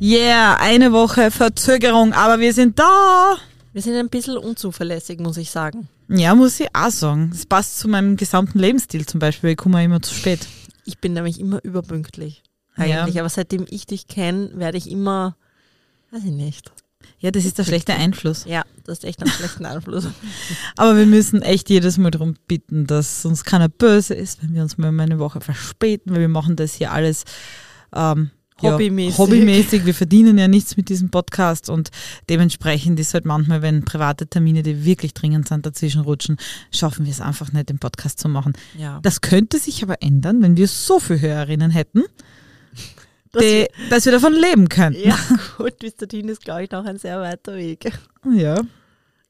Yeah, eine Woche Verzögerung, aber wir sind da. Wir sind ein bisschen unzuverlässig, muss ich sagen. Ja, muss ich auch sagen. Das passt zu meinem gesamten Lebensstil zum Beispiel. Ich komme immer zu spät. Ich bin nämlich immer überpünktlich. Eigentlich. Ja. Aber seitdem ich dich kenne, werde ich immer, weiß ich nicht. Ja, das ist der schlechte Einfluss. Ja, das ist echt einen schlechten Einfluss. Aber wir müssen echt jedes Mal darum bitten, dass uns keiner böse ist, wenn wir uns mal eine Woche verspäten, weil wir machen das hier alles ähm, Hobbymäßig. Ja, hobbymäßig. Wir verdienen ja nichts mit diesem Podcast und dementsprechend ist halt manchmal, wenn private Termine, die wirklich dringend sind, dazwischen rutschen, schaffen wir es einfach nicht, den Podcast zu machen. Ja. Das könnte sich aber ändern, wenn wir so viele Hörerinnen hätten, Das die, dass wir davon leben könnten. Ja, gut, bis dorthin ist, glaube ich, noch ein sehr weiter Weg. Ja.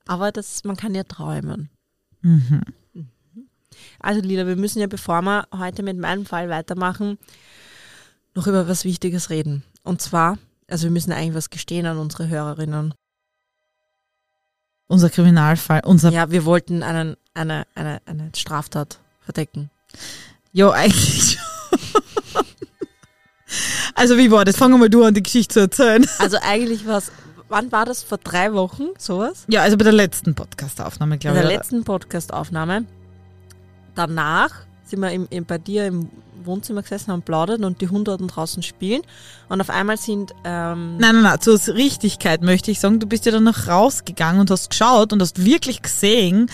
Aber das, man kann ja träumen. Mhm. Also Lila, wir müssen ja, bevor wir heute mit meinem Fall weitermachen, noch über was Wichtiges reden. Und zwar, also wir müssen eigentlich was gestehen an unsere Hörerinnen. Unser Kriminalfall, unser Ja, wir wollten einen, eine, eine, eine Straftat verdecken. Ja, eigentlich schon. Also wie war das? Fangen wir mal du an, die Geschichte zu erzählen. Also eigentlich war es, wann war das? Vor drei Wochen, sowas? Ja, also bei der letzten Podcast-Aufnahme, Bei glaube der ich. letzten Podcast-Aufnahme. Danach sind wir im, im, bei dir im Wohnzimmer gesessen, haben plaudert und die Hunde draußen spielen. Und auf einmal sind, ähm, Nein, nein, nein, zur Richtigkeit möchte ich sagen, du bist ja dann noch rausgegangen und hast geschaut und hast wirklich gesehen,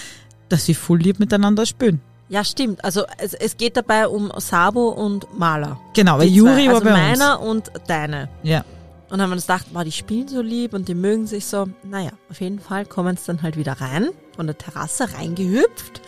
dass sie voll lieb miteinander spielen. ja stimmt, also es, es geht dabei um Sabo und Maler. Genau, weil Juri war also bei meiner und deine. Ja. Und haben wir uns gedacht, wow, die spielen so lieb und die mögen sich so. Naja, auf jeden Fall kommen sie dann halt wieder rein, von der Terrasse reingehüpft.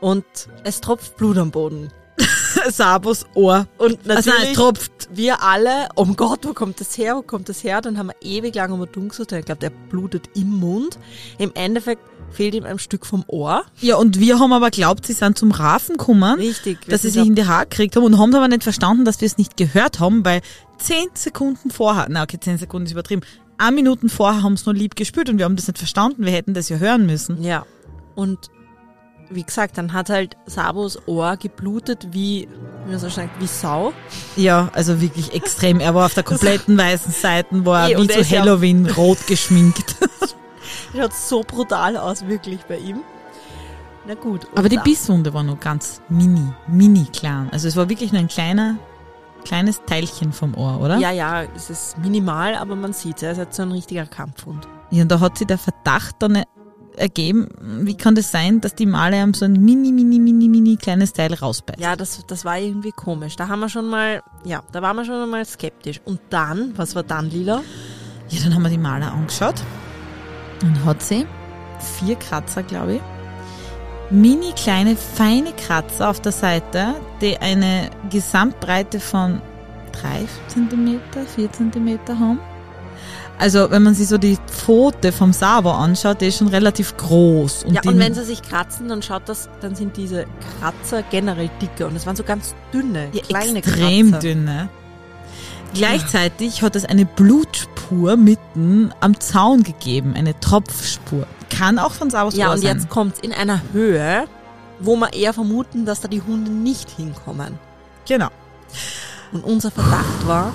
Und es tropft Blut am Boden. Sabos Ohr. Und Also nein, natürlich tropft. wir alle, oh Gott, wo kommt das her, wo kommt das her? Dann haben wir ewig lang um den gesucht. Ich glaube, der blutet im Mund. Im Endeffekt fehlt ihm ein Stück vom Ohr. Ja, und wir haben aber glaubt, sie sind zum Rafen gekommen, Richtig. dass sie sich in die Haare gekriegt haben und haben aber nicht verstanden, dass wir es nicht gehört haben, weil zehn Sekunden vorher, na okay, zehn Sekunden ist übertrieben, ein Minuten vorher haben sie nur lieb gespürt und wir haben das nicht verstanden, wir hätten das ja hören müssen. Ja. Und wie gesagt, dann hat halt Sabos Ohr geblutet wie, wie man so sagt, wie Sau. Ja, also wirklich extrem. Er war auf der kompletten weißen Seite, war und wie zu ist ja- Halloween rot geschminkt. Schaut so brutal aus, wirklich bei ihm. Na gut. Aber die Bisswunde war nur ganz mini, mini klein. Also es war wirklich nur ein kleiner, kleines Teilchen vom Ohr, oder? Ja, ja, es ist minimal, aber man sieht es. Er ist halt so ein richtiger Kampfhund. Ja, und da hat sich der Verdacht dann ergeben, wie kann das sein, dass die Male haben so ein mini, mini, mini, mini kleines Teil rausbeißt? Ja, das, das war irgendwie komisch. Da haben wir schon mal, ja, da waren wir schon mal skeptisch. Und dann, was war dann, Lila? Ja, dann haben wir die Maler angeschaut und hat sie vier Kratzer, glaube ich, mini kleine, feine Kratzer auf der Seite, die eine Gesamtbreite von drei Zentimeter, vier Zentimeter haben. Also, wenn man sich so die Pfote vom Sabo anschaut, die ist schon relativ groß. ja, die, und wenn sie sich kratzen, dann schaut das, dann sind diese Kratzer generell dicker. Und es waren so ganz dünne, ja, kleine extrem Kratzer. dünne. Gleichzeitig hat es eine Blutspur mitten am Zaun gegeben, eine Tropfspur. Kann auch von Sabos Ja, Ohr und sein. jetzt kommt's in einer Höhe, wo wir eher vermuten, dass da die Hunde nicht hinkommen. Genau. Und unser Verdacht war,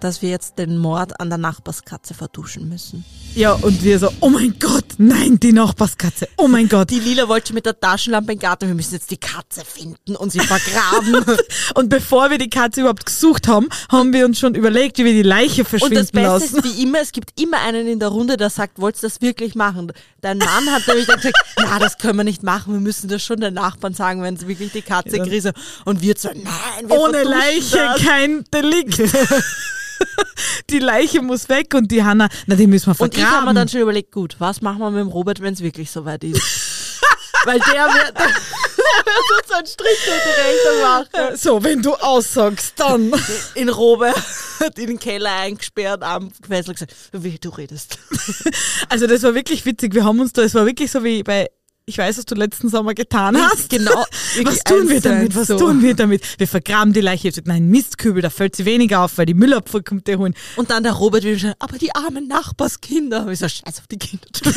dass wir jetzt den Mord an der Nachbarskatze vertuschen müssen. Ja, und wir so, oh mein Gott, nein, die Nachbarskatze, oh mein Gott. Die Lila wollte schon mit der Taschenlampe im Garten, wir müssen jetzt die Katze finden und sie vergraben. Und bevor wir die Katze überhaupt gesucht haben, haben wir uns schon überlegt, wie wir die Leiche und das verschwinden Beste lassen. ist wie immer, es gibt immer einen in der Runde, der sagt, wolltest du das wirklich machen? Dein Mann hat nämlich dann gesagt, na, das können wir nicht machen, wir müssen das schon den Nachbarn sagen, wenn es wirklich die Katze Ja. grise. Und wir so, nein, wir Ohne Leiche das. kein Delikt. die Leiche muss weg und die Hanna, na, die müssen wir Und ich habe mir vergraben. dann schon überlegt, gut, was machen wir mit dem Robert, wenn es wirklich soweit ist? Weil der wird, so einen Strich durch die Rechnung machen. So, wenn du aussagst, dann. In Robert in den Keller eingesperrt, am gefesselt gesagt, wie du redest. Also das war wirklich witzig. Wir haben uns da, es war wirklich so wie bei ich weiß, was du letzten Sommer getan hast. Genau. Was tun wir damit? Was so. tun wir damit? Wir vergraben die Leiche. Ich Nein, Mistkübel, da fällt sie weniger auf, weil die Müllabfuhr kommt der holen. Und dann der Robert will schon, aber die armen Nachbarskinder. Ich so, scheiß auf die Kinder.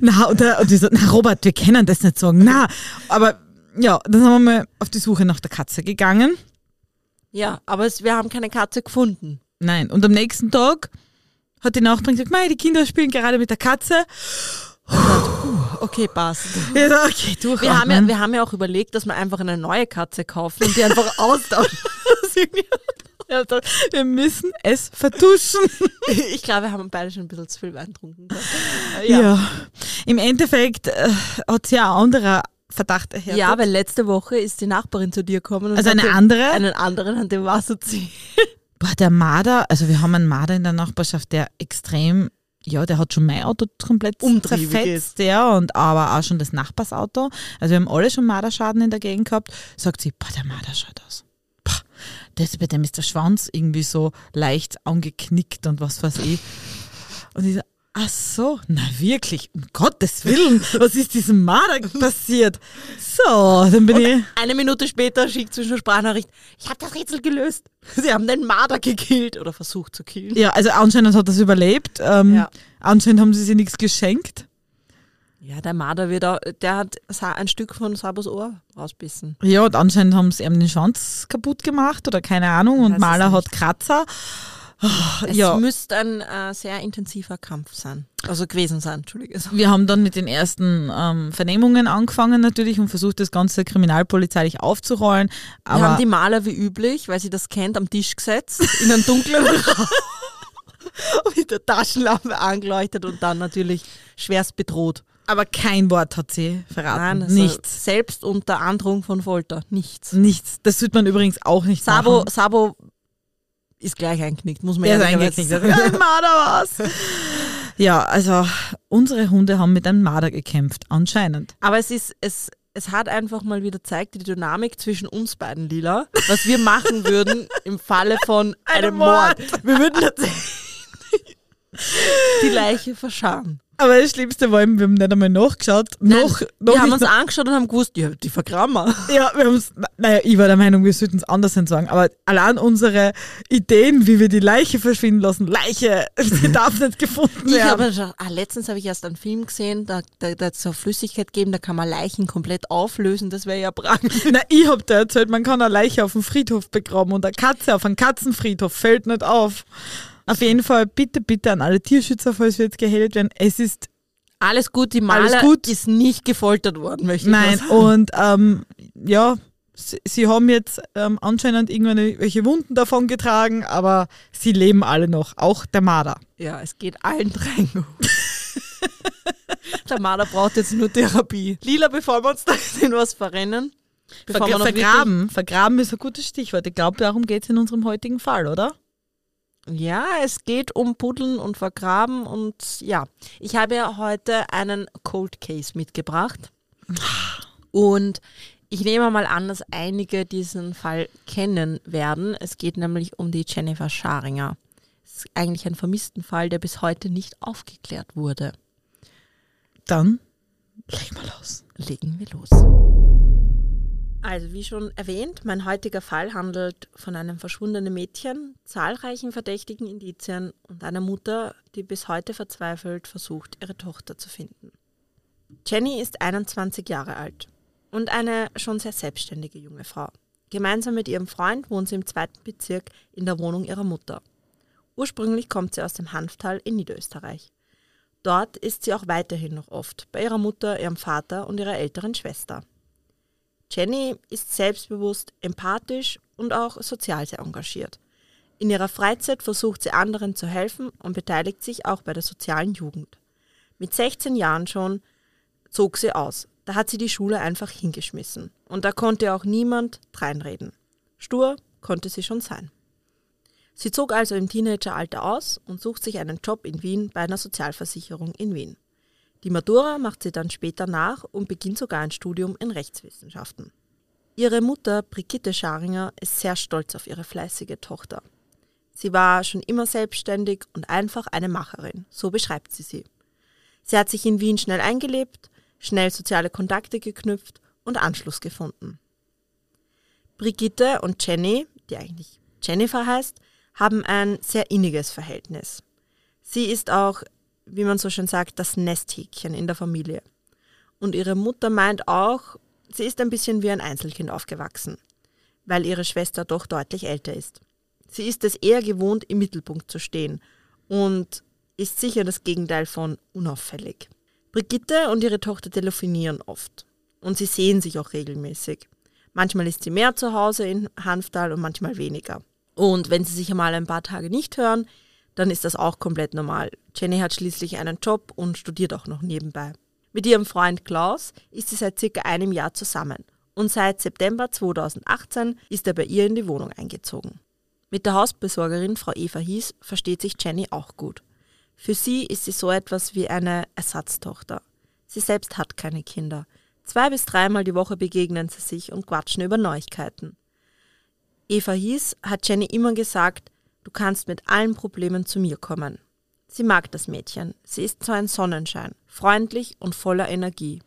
Na, und, der, und die so, na Robert, wir können das nicht sagen. Na, aber ja, dann sind wir mal auf die Suche nach der Katze gegangen. Ja, aber es, wir haben keine Katze gefunden. Nein. Und am nächsten Tag hat die Nachbarin gesagt, mei, die Kinder spielen gerade mit der Katze. Okay, passt. Ja, okay, durch. Wir haben, ja, wir haben ja auch überlegt, dass wir einfach eine neue Katze kaufen und die einfach austauschen. Ja, wir müssen es vertuschen. ich glaube, wir haben beide schon ein bisschen zu viel Wein getrunken. Ja. Im Endeffekt äh, hat sie auch ein anderer Verdacht erhärtet. Ja, weil letzte Woche ist die Nachbarin zu dir gekommen und Also eine andere? einen anderen an dem Wasser ziehen. Boah, der Marder, also wir haben einen Marder in der Nachbarschaft, der extrem, ja, der hat schon mein Auto komplett Umtriebig zerfetzt, ja, und aber auch schon das Nachbarsauto. Also wir haben alle schon Marderschaden in der Gegend gehabt. Sagt sie, boah, der Marder schaut aus. Boah, das, bei dem ist der Schwanz irgendwie so leicht angeknickt und was weiß ich. Und ich so, ach so, na wirklich, um Gottes Willen, was ist diesem Marder passiert? So, dann bin ich... Eine Minute später schickt sie schon Sprachnachricht. Ich habe das Rätsel gelöst. Sie haben den Marder gekillt oder versucht zu killen. Ja, also anscheinend hat es überlebt. Ähm, Ja. Anscheinend haben sie sich nichts geschenkt. Ja, der Marder wird auch, der hat ein Stück von Sabos Ohr rausbissen. Ja, und anscheinend haben sie ihm den Schwanz kaputt gemacht oder keine Ahnung. Und Maler hat Kratzer. Es ja, müsste ein äh, sehr intensiver Kampf sein. Also gewesen sein, Entschuldige. wir haben dann mit den ersten ähm, Vernehmungen angefangen natürlich und versucht, das Ganze kriminalpolizeilich aufzurollen. Wir haben die Maler wie üblich, weil sie das kennt, am Tisch gesetzt, in einen dunklen Raum mit der Taschenlampe angeleuchtet und dann natürlich schwerst bedroht. aber kein Wort hat sie verraten. Nein, also nichts. Selbst unter Androhung von Folter. Nichts. Nichts. Das tut man übrigens auch nicht Sabo, machen. Sabo ist gleich einknickt, muss man Der ist eingeknickt. sagen. Ein Marder was. Ja, also unsere Hunde haben mit einem Marder gekämpft, anscheinend. Aber es ist, es, es hat einfach mal wieder gezeigt, die Dynamik zwischen uns beiden, Lila, was wir machen würden im Falle von einem Mord. Wir würden tatsächlich die Leiche verscharren. Aber das Schlimmste war eben, wir haben nicht einmal nachgeschaut. noch, noch wir haben uns angeschaut und haben gewusst, ja, die vergraben wir. Ja, wir haben naja, ich war der Meinung, wir sollten es anders sagen, aber allein unsere Ideen, wie wir die Leiche verschwinden lassen, Leiche, sie darf nicht gefunden Ich werden. habe schon, ah, letztens habe ich erst einen Film gesehen, da, da, da hat es so Flüssigkeit gegeben, da kann man Leichen komplett auflösen, das wäre ja prang. Na, ich hab dir erzählt, man kann eine Leiche auf dem Friedhof begraben und eine Katze auf einem Katzenfriedhof fällt nicht auf. Auf jeden Fall, bitte, bitte an alle Tierschützer, falls wir jetzt gehatet werden, es ist Alles gut, die Maler gut. ist nicht gefoltert worden, möchte ich Nein, mal sagen. und ähm, ja, sie, sie haben jetzt ähm, anscheinend irgendwelche Wunden davon getragen, aber sie leben alle noch, auch der Marder. Ja, es geht allen dreien gut. Der Marder braucht jetzt nur Therapie. Lila, bevor wir uns da in was verrennen. Bevor wir Vergra noch vergraben. Vergraben ist ein gutes Stichwort. Ich glaube, darum geht es in unserem heutigen Fall, oder? Ja, es geht um Puddeln und Vergraben und ja. Ich habe ja heute einen Cold Case mitgebracht. Und ich nehme mal an, dass einige diesen Fall kennen werden. Es geht nämlich um die Jennifer Scharinger. Es ist eigentlich ein Vermisstenfall, der bis heute nicht aufgeklärt wurde. Dann leg mal los. Legen wir los. Also wie schon erwähnt, mein heutiger Fall handelt von einem verschwundenen Mädchen, zahlreichen verdächtigen Indizien und einer Mutter, die bis heute verzweifelt versucht, ihre Tochter zu finden. Jenny ist 21 Jahre alt und eine schon sehr selbstständige junge Frau. Gemeinsam mit ihrem Freund wohnt sie im zweiten Bezirk in der Wohnung ihrer Mutter. Ursprünglich kommt sie aus dem Hanftal in Niederösterreich. Dort ist sie auch weiterhin noch oft bei ihrer Mutter, ihrem Vater und ihrer älteren Schwester. Jenny ist selbstbewusst, empathisch und auch sozial sehr engagiert. In ihrer Freizeit versucht sie anderen zu helfen und beteiligt sich auch bei der sozialen Jugend. Mit 16 Jahren schon zog sie aus. Da hat sie die Schule einfach hingeschmissen. Und da konnte auch niemand dreinreden. Stur konnte sie schon sein. Sie zog also im Teenageralter aus und sucht sich einen Job in Wien bei einer Sozialversicherung in Wien. Die Matura macht sie dann später nach und beginnt sogar ein Studium in Rechtswissenschaften. Ihre Mutter Brigitte Scharinger ist sehr stolz auf ihre fleißige Tochter. Sie war schon immer selbstständig und einfach eine Macherin, so beschreibt sie sie. Sie hat sich in Wien schnell eingelebt, schnell soziale Kontakte geknüpft und Anschluss gefunden. Brigitte und Jenny, die eigentlich Jennifer heißt, haben ein sehr inniges Verhältnis. Sie ist auch, wie man so schön sagt, das Nesthäkchen in der Familie. Und ihre Mutter meint auch, sie ist ein bisschen wie ein Einzelkind aufgewachsen, weil ihre Schwester doch deutlich älter ist. Sie ist es eher gewohnt, im Mittelpunkt zu stehen und ist sicher das Gegenteil von unauffällig. Brigitte und ihre Tochter telefonieren oft und sie sehen sich auch regelmäßig. Manchmal ist sie mehr zu Hause in Hanftal und manchmal weniger. Und wenn sie sich einmal ein paar Tage nicht hören, dann ist das auch komplett normal. Jenny hat schließlich einen Job und studiert auch noch nebenbei. Mit ihrem Freund Klaus ist sie seit circa einem Jahr zusammen und seit September 2018 ist er bei ihr in die Wohnung eingezogen. Mit der Hausbesorgerin Frau Eva Hies versteht sich Jenny auch gut. Für sie ist sie so etwas wie eine Ersatztochter. Sie selbst hat keine Kinder. Zwei bis dreimal die Woche begegnen sie sich und quatschen über Neuigkeiten. Eva Hies hat Jenny immer gesagt, du kannst mit allen Problemen zu mir kommen. Sie mag das Mädchen. Sie ist so ein Sonnenschein, freundlich und voller Energie.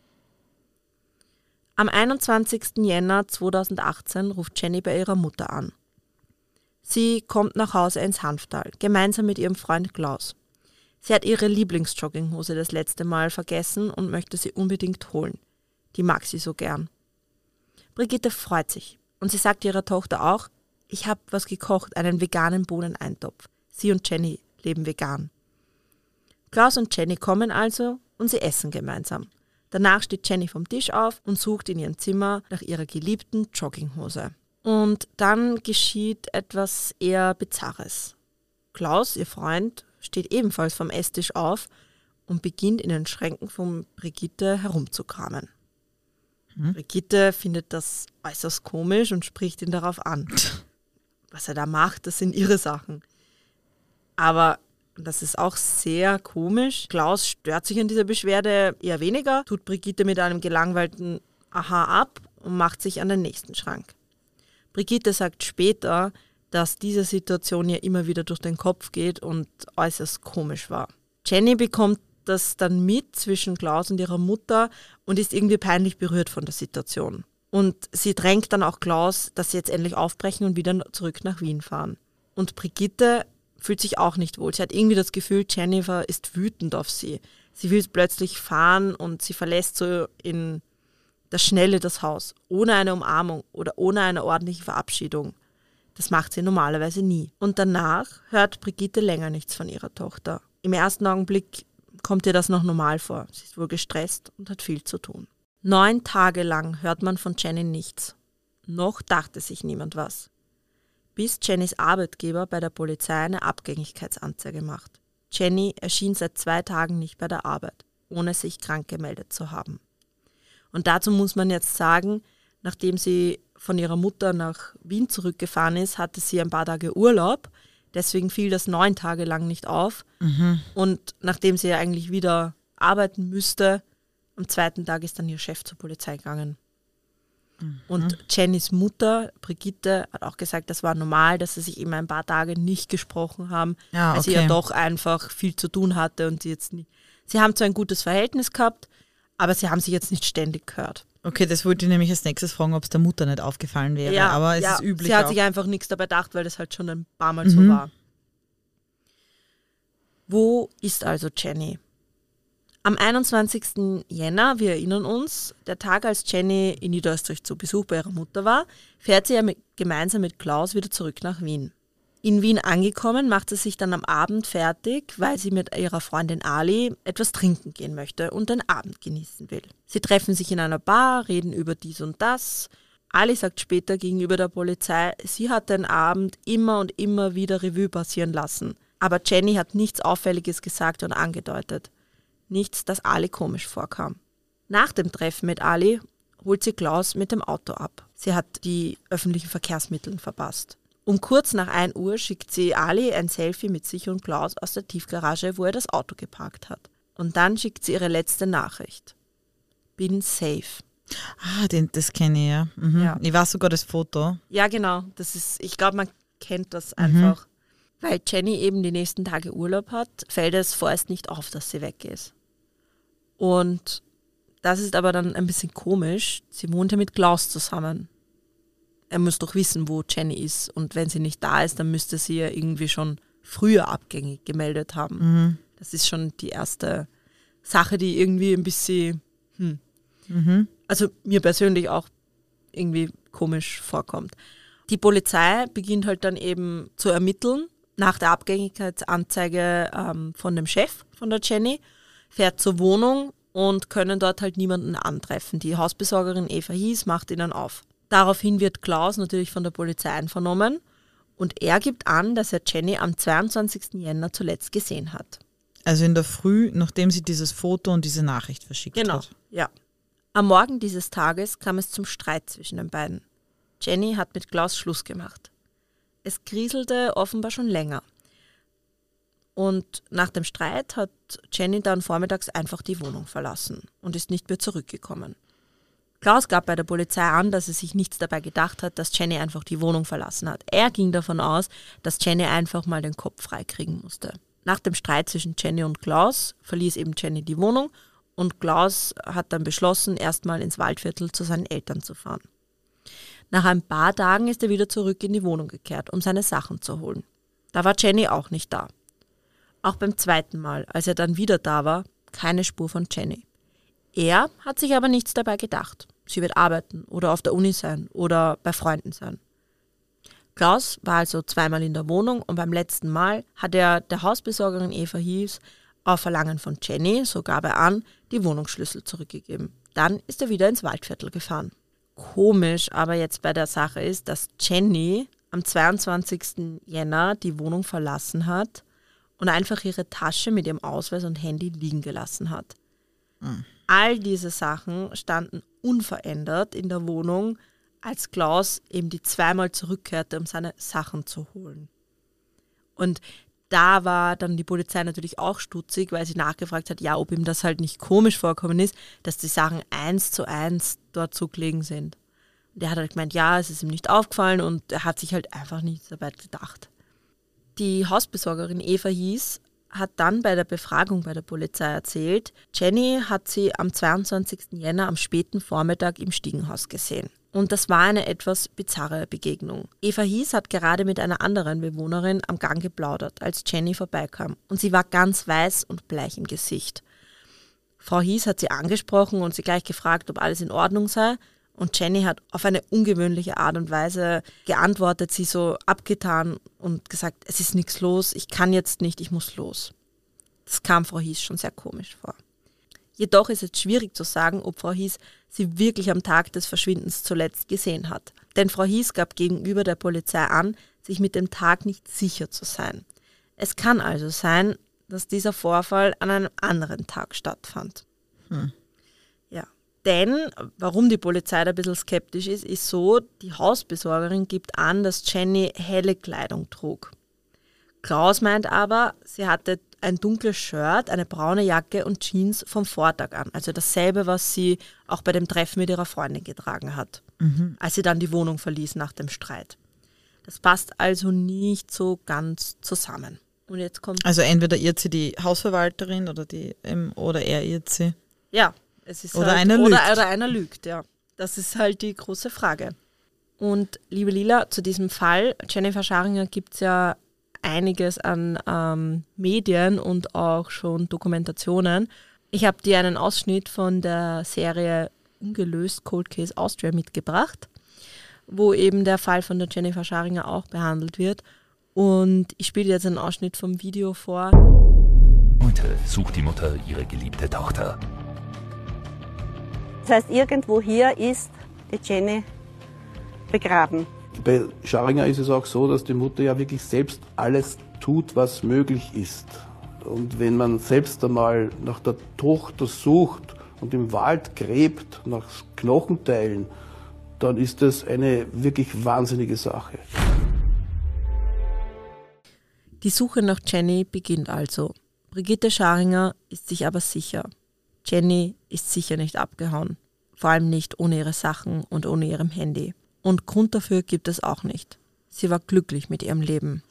Am 21. Jänner 2018 ruft Jenny bei ihrer Mutter an. Sie kommt nach Hause ins Hanftal, gemeinsam mit ihrem Freund Klaus. Sie hat ihre Lieblingsjogginghose das letzte Mal vergessen und möchte sie unbedingt holen. Die mag sie so gern. Brigitte freut sich und sie sagt ihrer Tochter auch, ich habe was gekocht, einen veganen Bohneneintopf. Sie und Jenny leben vegan. Klaus und Jenny kommen also und sie essen gemeinsam. Danach steht Jenny vom Tisch auf und sucht in ihrem Zimmer nach ihrer geliebten Jogginghose. Und dann geschieht etwas eher Bizarres. Klaus, ihr Freund, steht ebenfalls vom Esstisch auf und beginnt in den Schränken von Brigitte herumzukramen. Hm? Brigitte findet das äußerst komisch und spricht ihn darauf an. Was er da macht, das sind ihre Sachen. Aber das ist auch sehr komisch. Klaus stört sich an dieser Beschwerde eher weniger, tut Brigitte mit einem gelangweilten Aha ab und macht sich an den nächsten Schrank. Brigitte sagt später, dass diese Situation ihr immer wieder durch den Kopf geht und äußerst komisch war. Jenny bekommt das dann mit zwischen Klaus und ihrer Mutter und ist irgendwie peinlich berührt von der Situation. Und sie drängt dann auch Klaus, dass sie jetzt endlich aufbrechen und wieder zurück nach Wien fahren. Und Brigitte fühlt sich auch nicht wohl. Sie hat irgendwie das Gefühl, Jennifer ist wütend auf sie. Sie will plötzlich fahren und sie verlässt so in der Schnelle das Haus, ohne eine Umarmung oder ohne eine ordentliche Verabschiedung. Das macht sie normalerweise nie. Und danach hört Brigitte länger nichts von ihrer Tochter. Im ersten Augenblick kommt ihr das noch normal vor. Sie ist wohl gestresst und hat viel zu tun. Neun Tage lang hört man von Jenny nichts. Noch dachte sich niemand was bis Jennys Arbeitgeber bei der Polizei eine Abgängigkeitsanzeige macht. Jenny erschien seit zwei Tagen nicht bei der Arbeit, ohne sich krank gemeldet zu haben. Und dazu muss man jetzt sagen, nachdem sie von ihrer Mutter nach Wien zurückgefahren ist, hatte sie ein paar Tage Urlaub. Deswegen fiel das neun Tage lang nicht auf. Mhm. Und nachdem sie ja eigentlich wieder arbeiten müsste, am zweiten Tag ist dann ihr Chef zur Polizei gegangen. Und mhm. Jennys Mutter, Brigitte, hat auch gesagt, das war normal, dass sie sich immer ein paar Tage nicht gesprochen haben, ja, weil okay. sie ja doch einfach viel zu tun hatte und sie jetzt nicht. Sie haben zwar ein gutes Verhältnis gehabt, aber sie haben sich jetzt nicht ständig gehört. Okay, das wollte ich nämlich als nächstes fragen, ob es der Mutter nicht aufgefallen wäre. Ja, aber es ja, ist üblich. Sie hat auch. sich einfach nichts dabei gedacht, weil das halt schon ein paar Mal mhm. so war. Wo ist also Jenny? Am 21. Jänner, wir erinnern uns, der Tag, als Jenny in Niederösterreich zu Besuch bei ihrer Mutter war, fährt sie ja mit, gemeinsam mit Klaus wieder zurück nach Wien. In Wien angekommen, macht sie sich dann am Abend fertig, weil sie mit ihrer Freundin Ali etwas trinken gehen möchte und den Abend genießen will. Sie treffen sich in einer Bar, reden über dies und das. Ali sagt später gegenüber der Polizei, sie hat den Abend immer und immer wieder Revue passieren lassen. Aber Jenny hat nichts Auffälliges gesagt und angedeutet nichts, das Ali komisch vorkam. Nach dem Treffen mit Ali holt sie Klaus mit dem Auto ab. Sie hat die öffentlichen Verkehrsmittel verpasst. Um kurz nach 1 Uhr schickt sie Ali ein Selfie mit sich und Klaus aus der Tiefgarage, wo er das Auto geparkt hat. Und dann schickt sie ihre letzte Nachricht. Bin safe. Ah, den, das kenne ich ja. Mhm. Ja. Ich weiß sogar das Foto. Ja, genau. Das ist, ich glaube, man kennt das einfach. Weil Jenny eben die nächsten Tage Urlaub hat, fällt es vorerst nicht auf, dass sie weg ist. Und das ist aber dann ein bisschen komisch. Sie wohnt ja mit Klaus zusammen. Er muss doch wissen, wo Jenny ist. Und wenn sie nicht da ist, dann müsste sie ja irgendwie schon früher abgängig gemeldet haben. Mhm. Das ist schon die erste Sache, die irgendwie ein bisschen, hm, Mhm. also mir persönlich auch irgendwie komisch vorkommt. Die Polizei beginnt halt dann eben zu ermitteln nach der Abgängigkeitsanzeige ähm, von dem Chef von der Jenny, fährt zur Wohnung und können dort halt niemanden antreffen. Die Hausbesorgerin Eva Hies macht ihnen auf. Daraufhin wird Klaus natürlich von der Polizei einvernommen und er gibt an, dass er Jenny am 22. Jänner zuletzt gesehen hat. Also in der Früh, nachdem sie dieses Foto und diese Nachricht verschickt Genau, hat. ja. Am Morgen dieses Tages kam es zum Streit zwischen den beiden. Jenny hat mit Klaus Schluss gemacht. Es kriselte offenbar schon länger. Und nach dem Streit hat Jenny dann vormittags einfach die Wohnung verlassen und ist nicht mehr zurückgekommen. Klaus gab bei der Polizei an, dass er sich nichts dabei gedacht hat, dass Jenny einfach die Wohnung verlassen hat. Er ging davon aus, dass Jenny einfach mal den Kopf freikriegen musste. Nach dem Streit zwischen Jenny und Klaus verließ eben Jenny die Wohnung und Klaus hat dann beschlossen, erstmal ins Waldviertel zu seinen Eltern zu fahren. Nach ein paar Tagen ist er wieder zurück in die Wohnung gekehrt, um seine Sachen zu holen. Da war Jenny auch nicht da. Auch beim zweiten Mal, als er dann wieder da war, keine Spur von Jenny. Er hat sich aber nichts dabei gedacht. Sie wird arbeiten oder auf der Uni sein oder bei Freunden sein. Klaus war also zweimal in der Wohnung und beim letzten Mal hat er der Hausbesorgerin Eva Hies auf Verlangen von Jenny, so gab er an, die Wohnungsschlüssel zurückgegeben. Dann ist er wieder ins Waldviertel gefahren. Komisch aber jetzt bei der Sache ist, dass Jenny am 22. Jänner die Wohnung verlassen hat und einfach ihre Tasche mit ihrem Ausweis und Handy liegen gelassen hat. All diese Sachen standen unverändert in der Wohnung, als Klaus eben die zweimal zurückkehrte, um seine Sachen zu holen. Und da war dann die Polizei natürlich auch stutzig, weil sie nachgefragt hat, ja, ob ihm das halt nicht komisch vorkommen ist, dass die Sachen eins zu eins dort zugelegen sind. Und er hat halt gemeint, ja, es ist ihm nicht aufgefallen und er hat sich halt einfach nichts dabei gedacht. Die Hausbesorgerin Eva Hies hat dann bei der Befragung bei der Polizei erzählt, Jenny hat sie am 22. Jänner am späten Vormittag im Stiegenhaus gesehen. Und das war eine etwas bizarre Begegnung. Eva Hies hat gerade mit einer anderen Bewohnerin am Gang geplaudert, als Jenny vorbeikam. Und sie war ganz weiß und bleich im Gesicht. Frau Hies hat sie angesprochen und sie gleich gefragt, ob alles in Ordnung sei. Und Jenny hat auf eine ungewöhnliche Art und Weise geantwortet, sie so abgetan und gesagt, es ist nichts los, ich kann jetzt nicht, ich muss los. Das kam Frau Hies schon sehr komisch vor. Jedoch ist es schwierig zu sagen, ob Frau Hies sie wirklich am Tag des Verschwindens zuletzt gesehen hat. Denn Frau Hies gab gegenüber der Polizei an, sich mit dem Tag nicht sicher zu sein. Es kann also sein, dass dieser Vorfall an einem anderen Tag stattfand. Ja. Denn, warum die Polizei da ein bisschen skeptisch ist, ist so, die Hausbesorgerin gibt an, dass Jenny helle Kleidung trug. Klaus meint aber, sie hatte ein dunkles Shirt, eine braune Jacke und Jeans vom Vortag an. Also dasselbe, was sie auch bei dem Treffen mit ihrer Freundin getragen hat, als sie dann die Wohnung verließ nach dem Streit. Das passt also nicht so ganz zusammen. Und jetzt kommt, Also entweder irrt sie die Hausverwalterin oder, die, oder er irrt sie. ja, Oder halt, einer oder, lügt. oder einer lügt, ja. Das ist halt die große Frage. Und liebe Lila, zu diesem Fall, Jennifer Scharinger gibt es ja einiges an ähm, Medien und auch schon Dokumentationen. Ich habe dir einen Ausschnitt von der Serie Ungelöst Cold Case Austria mitgebracht, wo eben der Fall von der Jennifer Scharinger auch behandelt wird. Und ich spiele dir jetzt einen Ausschnitt vom Video vor. Heute sucht die Mutter ihre geliebte Tochter. Das heißt, irgendwo hier ist die Jenny begraben. Bei Scharinger ist es auch so, dass die Mutter ja wirklich selbst alles tut, was möglich ist. Und wenn man selbst einmal nach der Tochter sucht und im Wald gräbt nach Knochenteilen, dann ist das eine wirklich wahnsinnige Sache. Die Suche nach Jenny beginnt also. Brigitte Scharinger ist sich aber sicher. Jenny ist sicher nicht abgehauen. Vor allem nicht ohne ihre Sachen und ohne ihrem Handy. Und Grund dafür gibt es auch nicht. Sie war glücklich mit ihrem Leben.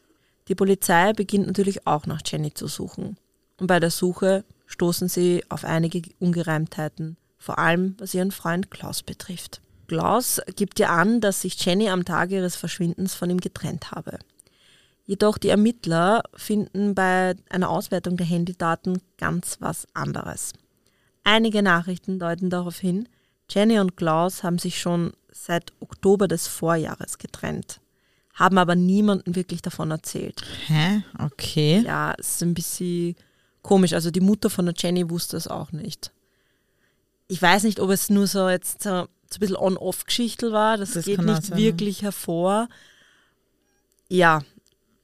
Die Polizei beginnt natürlich auch nach Jenny zu suchen. Und bei der Suche stoßen sie auf einige Ungereimtheiten, vor allem was ihren Freund Klaus betrifft. Klaus gibt ihr an, dass sich Jenny am Tag ihres Verschwindens von ihm getrennt habe. Jedoch die Ermittler finden bei einer Auswertung der Handydaten ganz was anderes. Einige Nachrichten deuten darauf hin, Jenny und Klaus haben sich schon seit Oktober des Vorjahres getrennt, haben aber niemandem wirklich davon erzählt. Hä? Okay. Ja, es ist ein bisschen komisch. Also die Mutter von der Jenny wusste es auch nicht. Ich weiß nicht, ob es nur so jetzt so, so ein bisschen On-Off-Geschichtel war. Das, Das geht nicht sein, wirklich hervor. Ja,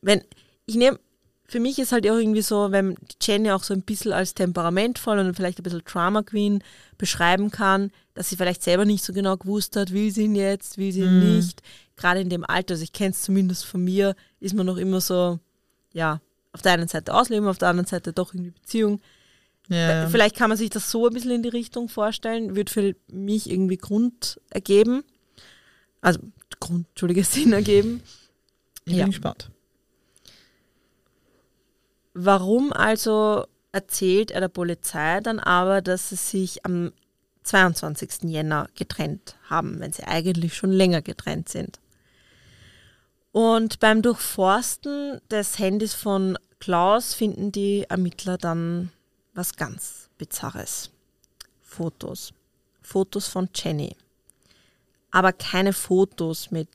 wenn ich nehme, für mich ist halt auch irgendwie so, wenn die Jenny auch so ein bisschen als temperamentvoll und vielleicht ein bisschen Drama Queen beschreiben kann, dass sie vielleicht selber nicht so genau gewusst hat, will sie ihn jetzt, will sie ihn Mhm. nicht. Gerade in dem Alter, also ich kenne es zumindest von mir, ist man noch immer so, ja, auf der einen Seite ausleben, auf der anderen Seite doch irgendwie Beziehung. Ja. Vielleicht kann man sich das so ein bisschen in die Richtung vorstellen, wird für mich irgendwie Grund ergeben. Also Grund, Entschuldige, Sinn ergeben. Ich ja. bin gespannt. Warum also erzählt er der Polizei dann aber, dass sie sich am 22. Jänner getrennt haben, wenn sie eigentlich schon länger getrennt sind? Und beim Durchforsten des Handys von Klaus finden die Ermittler dann was ganz Bizarres. Fotos. Fotos von Jenny. Aber keine Fotos mit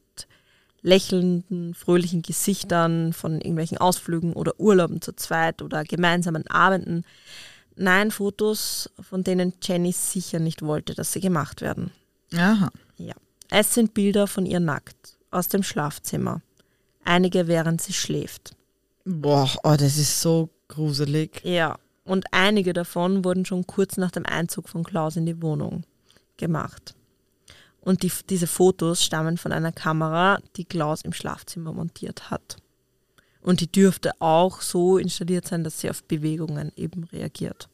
lächelnden, fröhlichen Gesichtern von irgendwelchen Ausflügen oder Urlauben zu zweit oder gemeinsamen Abenden. Nein, Fotos, von denen Jenny sicher nicht wollte, dass sie gemacht werden. Aha. Ja. Es sind Bilder von ihr nackt aus dem Schlafzimmer. Einige während sie schläft. Boah, oh, das ist so gruselig. Ja. Und einige davon wurden schon kurz nach dem Einzug von Klaus in die Wohnung gemacht. Und die, diese Fotos stammen von einer Kamera, die Klaus im Schlafzimmer montiert hat. Und die dürfte auch so installiert sein, dass sie auf Bewegungen eben reagiert.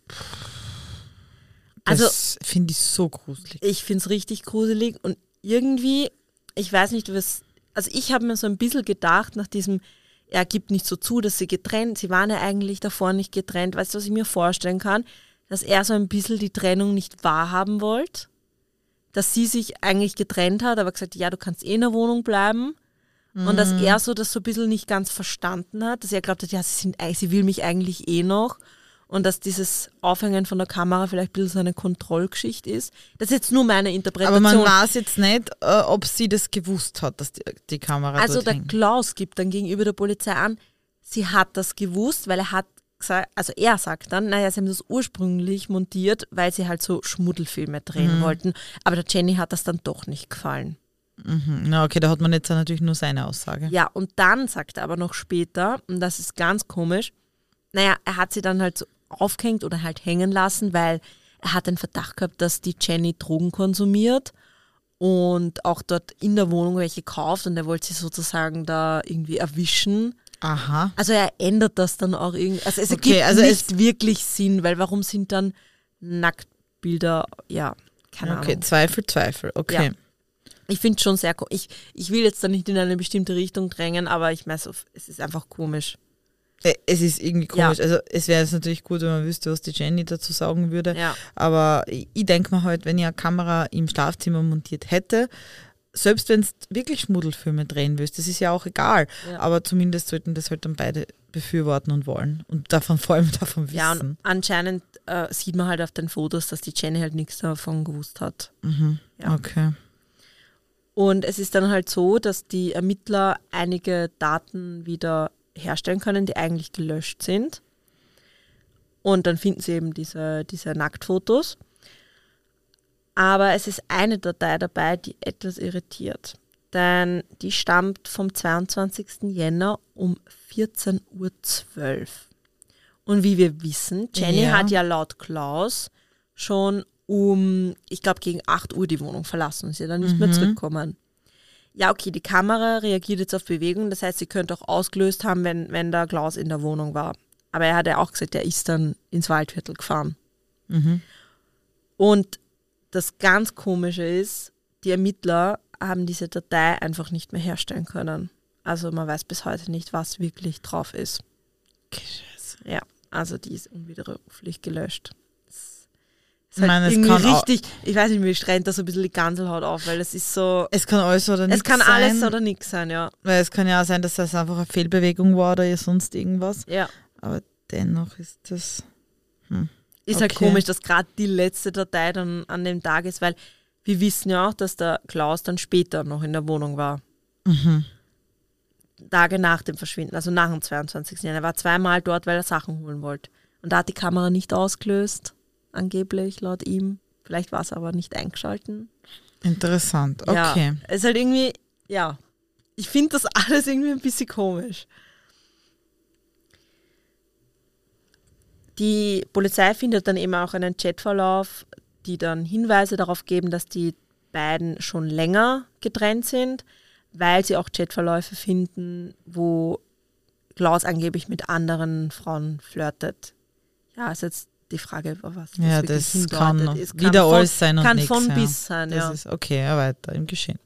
Also Das finde ich so gruselig. ich finde es richtig gruselig und irgendwie, ich weiß nicht, was, also ich habe mir so ein bisschen gedacht nach diesem, er gibt nicht so zu, dass sie getrennt, sie waren ja eigentlich davor nicht getrennt, weißt du, was ich mir vorstellen kann? Dass er so ein bisschen die Trennung nicht wahrhaben wollte, dass sie sich eigentlich getrennt hat, aber gesagt, ja, du kannst eh in der Wohnung bleiben. Und dass er so das so ein bisschen nicht ganz verstanden hat, dass er glaubt hat, ja, sie, sind, sie will mich eigentlich eh noch. Und dass dieses Aufhängen von der Kamera vielleicht ein bisschen so eine Kontrollgeschichte ist. Das ist jetzt nur meine Aber Interpretation. man weiß jetzt nicht, äh, ob sie das gewusst hat, dass die, die Kamera also der hängt. Klaus gibt dann gegenüber der Polizei an, sie hat das gewusst, weil er hat gesagt, also er sagt dann, naja, sie haben das ursprünglich montiert, weil sie halt so Schmuddelfilme drehen wollten. Aber der Jenny hat das dann doch nicht gefallen. Mhm. Na okay, da hat man jetzt natürlich nur seine Aussage. Ja, und dann sagt er aber noch später, und das ist ganz komisch, naja, er hat sie dann halt so aufgehängt oder halt hängen lassen, weil er hat den Verdacht gehabt, dass die Jenny Drogen konsumiert und auch dort in der Wohnung welche kauft und er wollte sie sozusagen da irgendwie erwischen. Aha. Also er ändert das dann auch irgendwie. Also es Okay, ergibt also nicht wirklich Sinn, weil warum sind dann Nacktbilder, ja, keine Okay, Ahnung. Zweifel, Zweifel. Okay. Ja. Ich finde schon sehr komisch. Ich, ich will jetzt da nicht in eine bestimmte Richtung drängen, aber ich meine, es ist einfach komisch. Äh, Es ist irgendwie Ja. komisch. Also es wäre jetzt natürlich gut, wenn man wüsste, was die Jenny dazu sagen würde. Ja. Aber ich ich denke mir halt, wenn ich eine Kamera im Schlafzimmer montiert hätte, selbst wenn es wirklich Schmuddelfilme drehen willst, das ist ja auch egal. Ja. Aber zumindest sollten das halt dann beide befürworten und wollen. Und davon vor allem davon wissen. Ja, und anscheinend äh, sieht man halt auf den Fotos, dass die Jenny halt nichts davon gewusst hat. ja. Okay. Und es ist dann halt so, dass die Ermittler einige Daten wieder herstellen können, die eigentlich gelöscht sind. Und dann finden sie eben diese, diese Nacktfotos. Aber es ist eine Datei dabei, die etwas irritiert. Denn die stammt vom 22. Jänner um 14.12 Uhr. Und wie wir wissen, Jenny Ja. hat ja laut Klaus schon um, ich glaube, gegen 8 Uhr die Wohnung verlassen und ja dann nicht mehr zurückkommen. Ja, okay, die Kamera reagiert jetzt auf Bewegung, das heißt, sie könnte auch ausgelöst haben, wenn, wenn der Klaus in der Wohnung war. Aber er hat ja auch gesagt, er ist dann ins Waldviertel gefahren. Mhm. Und das ganz Komische ist, die Ermittler haben diese Datei einfach nicht mehr herstellen können. Also man weiß bis heute nicht, was wirklich drauf ist. Ja, also die ist unwiderruflich gelöscht. Das ist Ich halt meine, es irgendwie richtig, ich weiß nicht, mir strengt da so ein bisschen die Ganselhaut auf, weil es ist so, Es kann alles oder nichts es kann sein. alles oder nichts sein, ja. Weil es kann ja auch sein, dass das einfach eine Fehlbewegung war oder sonst irgendwas. Ja. Aber dennoch ist das. Ist halt Okay. komisch, dass gerade die letzte Datei dann an dem Tag ist, weil wir wissen ja auch, dass der Klaus dann später noch in der Wohnung war. Mhm. Tage nach dem Verschwinden, also nach dem 22. Januar. Er war zweimal dort, weil er Sachen holen wollte. Und da hat die Kamera nicht ausgelöst, angeblich, laut ihm. Vielleicht war es aber nicht eingeschalten. Interessant. Okay. Ja, es ist halt irgendwie, ja, ich finde das alles irgendwie ein bisschen komisch. Die Polizei findet dann eben auch einen Chatverlauf, die dann Hinweise darauf geben, dass die beiden schon länger getrennt sind, weil sie auch Chatverläufe finden, wo Klaus angeblich mit anderen Frauen flirtet. Ja, ist jetzt die Frage, auf was Ja, das kann Es wieder von, alles sein und Kann nix, von ja. bis sein, Das ja. ist okay, ja, weiter im Geschehen.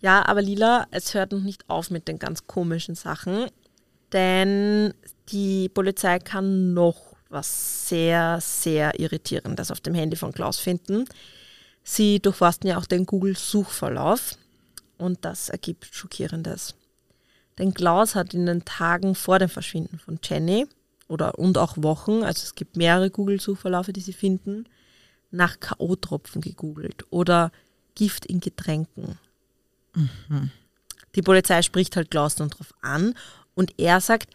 Ja, aber Lila, es hört noch nicht auf mit den ganz komischen Sachen, denn die Polizei kann noch was sehr, sehr Irritierendes auf dem Handy von Klaus finden. Sie durchforsten ja auch den Google-Suchverlauf und das ergibt Schockierendes. Denn Klaus hat in den Tagen vor dem Verschwinden von Jenny oder und auch Wochen, also es gibt mehrere Google-Suchverläufe, die sie finden, nach K.O.-Tropfen gegoogelt oder Gift in Getränken. Die Polizei spricht halt Klaus dann drauf an und er sagt,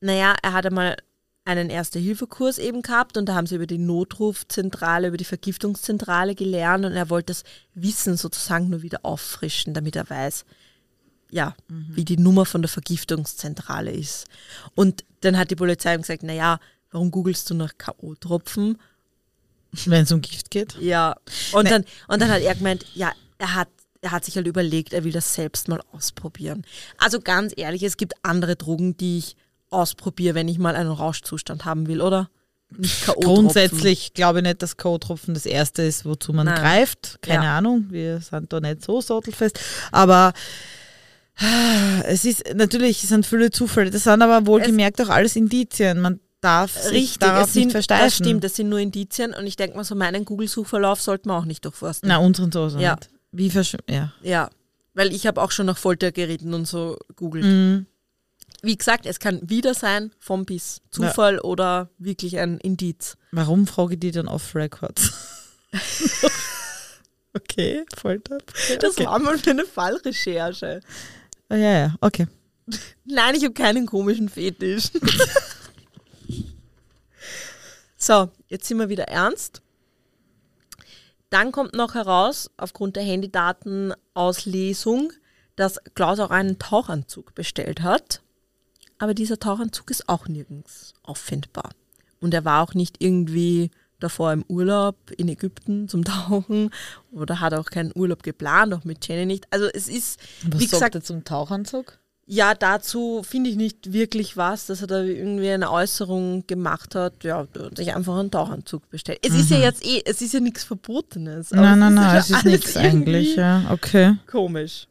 naja, er hat einmal einen Erste-Hilfe-Kurs eben gehabt und da haben sie über die Notrufzentrale, über die Vergiftungszentrale gelernt und er wollte das Wissen sozusagen nur wieder auffrischen, damit er weiß, ja, wie die Nummer von der Vergiftungszentrale ist. Und dann hat die Polizei ihm gesagt, naja, warum googelst du nach K.O.-Tropfen? Wenn es um Gift geht. Ja, und, Ne. dann, und dann hat er gemeint, ja, er hat, er hat sich halt überlegt, er will das selbst mal ausprobieren. Also ganz ehrlich, es gibt andere Drogen, die ich ausprobiere, wenn ich mal einen Rauschzustand haben will, oder? Grundsätzlich glaube ich nicht, dass K.O.-Tropfen das erste ist, wozu man Nein. greift. Keine Ja. Ahnung, wir sind da nicht so sattelfest. Aber ah, es ist natürlich, es sind viele Zufälle. Das sind aber wohlgemerkt auch alles Indizien. Man darf sich Richtig, darauf sind, nicht versteifen. das stimmt, das sind nur Indizien und ich denke mal, so meinen Google-Suchverlauf sollte man auch nicht durchforsten. Na, unseren so. Ja. Nicht. Wie versch ja. Ja, weil ich habe auch schon nach Foltergeräten und so googelt. Mhm. Wie gesagt, es kann wieder sein, vom bis Zufall oder wirklich ein Indiz. Warum frage ich die dann off Records? okay, Folter. Das okay. war mal für eine Fallrecherche. Ah, ja, ja, okay. Nein, ich habe keinen komischen Fetisch. so, jetzt sind wir wieder ernst. Dann kommt noch heraus, aufgrund der Handydatenauslesung, dass Klaus auch einen Tauchanzug bestellt hat. Aber dieser Tauchanzug ist auch nirgends auffindbar. Und er war auch nicht irgendwie davor im Urlaub in Ägypten zum Tauchen oder hat auch keinen Urlaub geplant, auch mit Jenny nicht. Also es ist, Was wie sagt gesagt, er zum Tauchanzug? Ja, dazu finde ich nicht wirklich was, dass er da irgendwie eine Äußerung gemacht hat. Ja, sich einfach einen Tauchanzug bestellt. Es ist ja jetzt eh, es ist ja nichts Verbotenes. Nein, nein, es nein, es ist nichts eigentlich. Ja, okay. Komisch.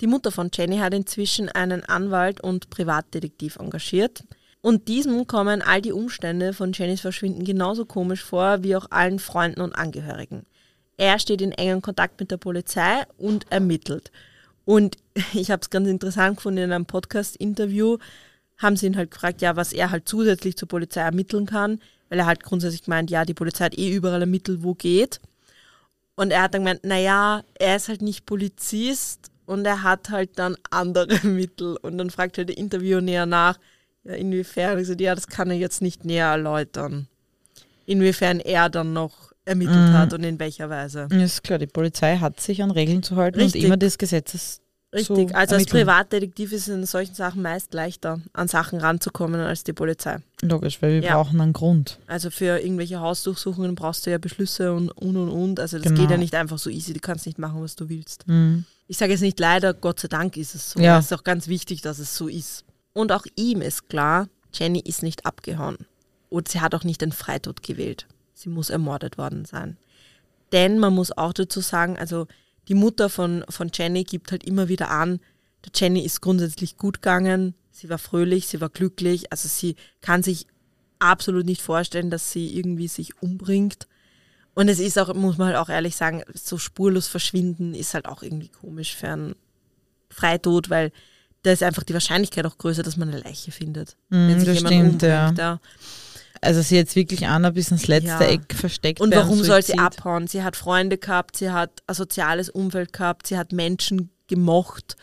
Die Mutter von Jenny hat inzwischen einen Anwalt und Privatdetektiv engagiert. Und diesem kommen all die Umstände von Jennys Verschwinden genauso komisch vor wie auch allen Freunden und Angehörigen. Er steht in engem Kontakt mit der Polizei und ermittelt. Und ich habe es ganz interessant gefunden, in einem Podcast-Interview haben sie ihn halt gefragt, ja, was er halt zusätzlich zur Polizei ermitteln kann, weil er halt grundsätzlich gemeint, ja, die Polizei hat eh überall ermittelt, wo geht. Und er hat dann gemeint, naja, er ist halt nicht Polizist und er hat halt dann andere Mittel. Und dann fragt halt der Interviewer näher nach, ja, inwiefern, ich so, ja, das kann er jetzt nicht näher erläutern. Inwiefern er dann noch ermittelt Mhm. hat und in welcher Weise. Ist klar, die Polizei hat sich an Regeln zu halten Richtig. und immer des Gesetzes Richtig, zu also als ermitteln. Privatdetektiv ist es in solchen Sachen meist leichter, an Sachen ranzukommen als die Polizei. Logisch, weil wir Ja. brauchen einen Grund. Also für irgendwelche Hausdurchsuchungen brauchst du ja Beschlüsse und und und und. Also das Genau. geht ja nicht einfach so easy, du kannst nicht machen, was du willst. Mhm. Ich sage jetzt nicht leider, Gott sei Dank ist es so. Ja. Es ist auch ganz wichtig, dass es so ist. Und auch ihm ist klar, Jenny ist nicht abgehauen. Und sie hat auch nicht den Freitod gewählt. Sie muss ermordet worden sein. Denn man muss auch dazu sagen, also die Mutter von, von Jenny gibt halt immer wieder an, der Jenny ist grundsätzlich gut gegangen, sie war fröhlich, sie war glücklich, also sie kann sich absolut nicht vorstellen, dass sie irgendwie sich umbringt. Und es ist auch, muss man halt auch ehrlich sagen, so spurlos verschwinden ist halt auch irgendwie komisch für einen Freitod, weil da ist einfach die Wahrscheinlichkeit auch größer, dass man eine Leiche findet. Mm, wenn sich jemand stimmt, umbringt. ja. Ja. Also sie jetzt wirklich Anna bis ins letzte Ja. Eck versteckt. Und warum soll sie abhauen? Sie hat Freunde gehabt, sie hat ein soziales Umfeld gehabt, sie hat Menschen gemocht,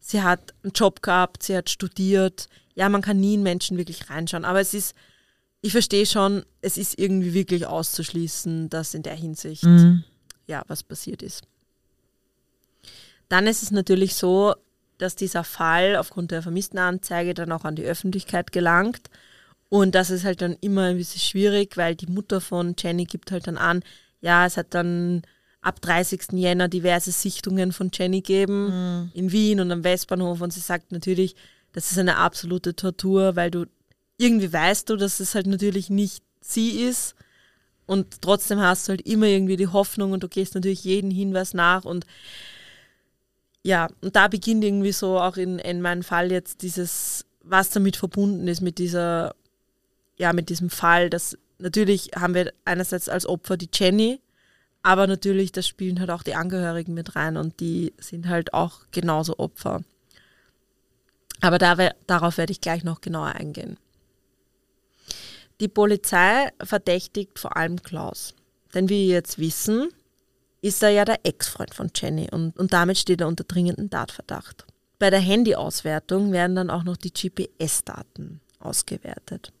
sie hat einen Job gehabt, sie hat studiert. Ja, man kann nie in Menschen wirklich reinschauen, aber es ist, ich verstehe schon, es ist irgendwie wirklich auszuschließen, dass in der Hinsicht Mhm. ja was passiert ist. Dann ist es natürlich so, dass dieser Fall aufgrund der Vermisstenanzeige dann auch an die Öffentlichkeit gelangt. Und das ist halt dann immer ein bisschen schwierig, weil die Mutter von Jenny gibt halt dann an, ja, es hat dann ab 30. Jänner diverse Sichtungen von Jenny gegeben in Wien und am Westbahnhof und sie sagt natürlich, das ist eine absolute Tortur, weil du irgendwie weißt du, dass es halt natürlich nicht sie ist und trotzdem hast du halt immer irgendwie die Hoffnung und du gehst natürlich jeden Hinweis nach und ja, und da beginnt irgendwie so auch in, in meinem Fall jetzt dieses, was damit verbunden ist mit dieser, ja, mit diesem Fall, dass natürlich haben wir einerseits als Opfer die Jenny, aber natürlich, das spielen halt auch die Angehörigen mit rein und die sind halt auch genauso Opfer. Aber da, darauf werde ich gleich noch genauer eingehen. Die Polizei verdächtigt vor allem Klaus. Denn wie wir jetzt wissen, ist er ja der Ex-Freund von Jenny und, und damit steht er unter dringendem Tatverdacht. Bei der Handyauswertung werden dann auch noch die GPS-Daten ausgewertet.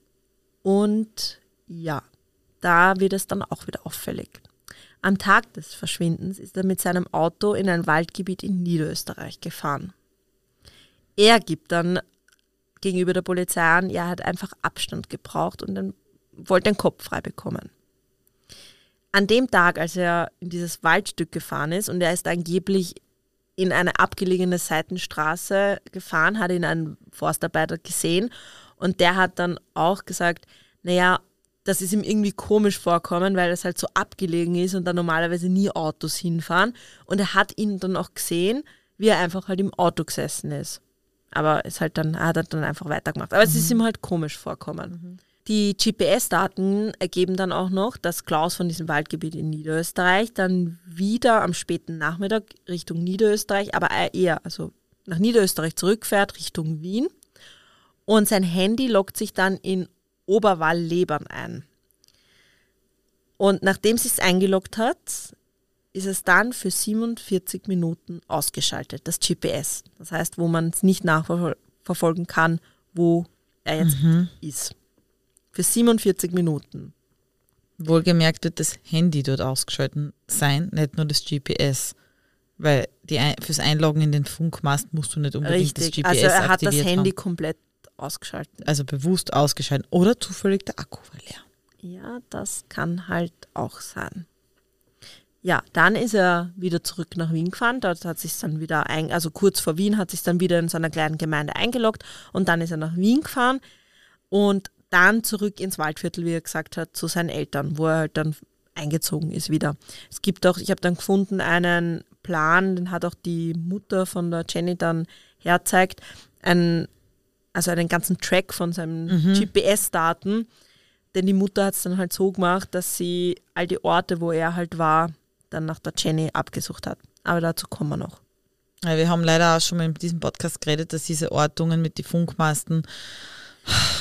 Und ja, da wird es dann auch wieder auffällig. Am Tag des Verschwindens ist er mit seinem Auto in ein Waldgebiet in Niederösterreich gefahren. Er gibt dann gegenüber der Polizei an, er hat einfach Abstand gebraucht und dann wollte den Kopf frei bekommen. An dem Tag, als er in dieses Waldstück gefahren ist und er ist angeblich in eine abgelegene Seitenstraße gefahren, hat ihn ein Forstarbeiter gesehen und der hat dann auch gesagt, naja, das ist ihm irgendwie komisch vorkommen, weil es halt so abgelegen ist und da normalerweise nie Autos hinfahren. Und er hat ihn dann auch gesehen, wie er einfach halt im Auto gesessen ist. Aber es halt dann, er hat er dann einfach weitergemacht. Aber es ist ihm halt komisch vorkommen. Die GPS-Daten ergeben dann auch noch, dass Klaus von diesem Waldgebiet in Niederösterreich dann wieder am späten Nachmittag Richtung Niederösterreich, aber eher also nach Niederösterreich zurückfährt, Richtung Wien. Und sein Handy loggt sich dann in Oberwall-Lebern ein. Und nachdem sie es eingeloggt hat, ist es dann für 47 Minuten ausgeschaltet, das GPS. Das heißt, wo man es nicht nachverfolgen kann, wo er jetzt ist. Für 47 Minuten. Wohlgemerkt wird das Handy dort ausgeschalten sein, nicht nur das GPS. Weil die fürs Einloggen in den Funkmast musst du nicht unbedingt das Richtig. GPS Also er hat das Handy haben. komplett ausgeschaltet. Also bewusst ausgeschalten. Oder zufällig der Akku war leer. Ja, das kann halt auch sein. Ja, dann ist er wieder zurück nach Wien gefahren. Dort hat sich dann wieder, ein, also kurz vor Wien, hat sich dann wieder in seiner kleinen Gemeinde eingeloggt und dann ist er nach Wien gefahren und dann zurück ins Waldviertel, wie er gesagt hat, zu seinen Eltern, wo er halt dann eingezogen ist wieder. Es gibt auch, ich habe dann gefunden, einen Plan, den hat auch die Mutter von der Jenny dann herzeigt, ein, also einen ganzen Track von seinen GPS-Daten, denn die Mutter hat es dann halt so gemacht, dass sie all die Orte, wo er halt war, dann nach der Jenny abgesucht hat. Aber dazu kommen wir noch. Ja, wir haben leider auch schon mal in diesem Podcast geredet, dass diese Ortungen mit den Funkmasten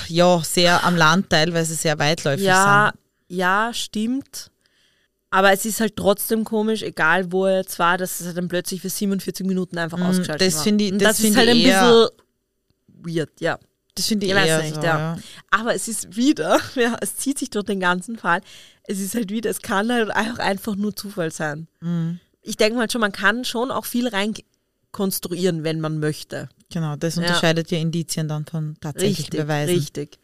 ja sehr am Land teilweise sehr weitläufig Ja, sind. ja, stimmt. Aber es ist halt trotzdem komisch, egal wo er jetzt war, dass es halt dann plötzlich für 47 Minuten einfach ausgeschaltet Mm, das war. finde ich- das das, ist halt ein bisschen weird, ja. Das finde ich, Ich eher nicht, so, ja. ja. Aber es ist wieder, ja, es zieht sich durch den ganzen Fall. Es ist halt wieder, es kann halt auch einfach nur Zufall sein. Mhm. Ich denke mal schon, man kann schon auch viel rein konstruieren, wenn man möchte. Genau, das Ja. unterscheidet ja Indizien dann von tatsächlichen Richtig, Beweisen. richtig.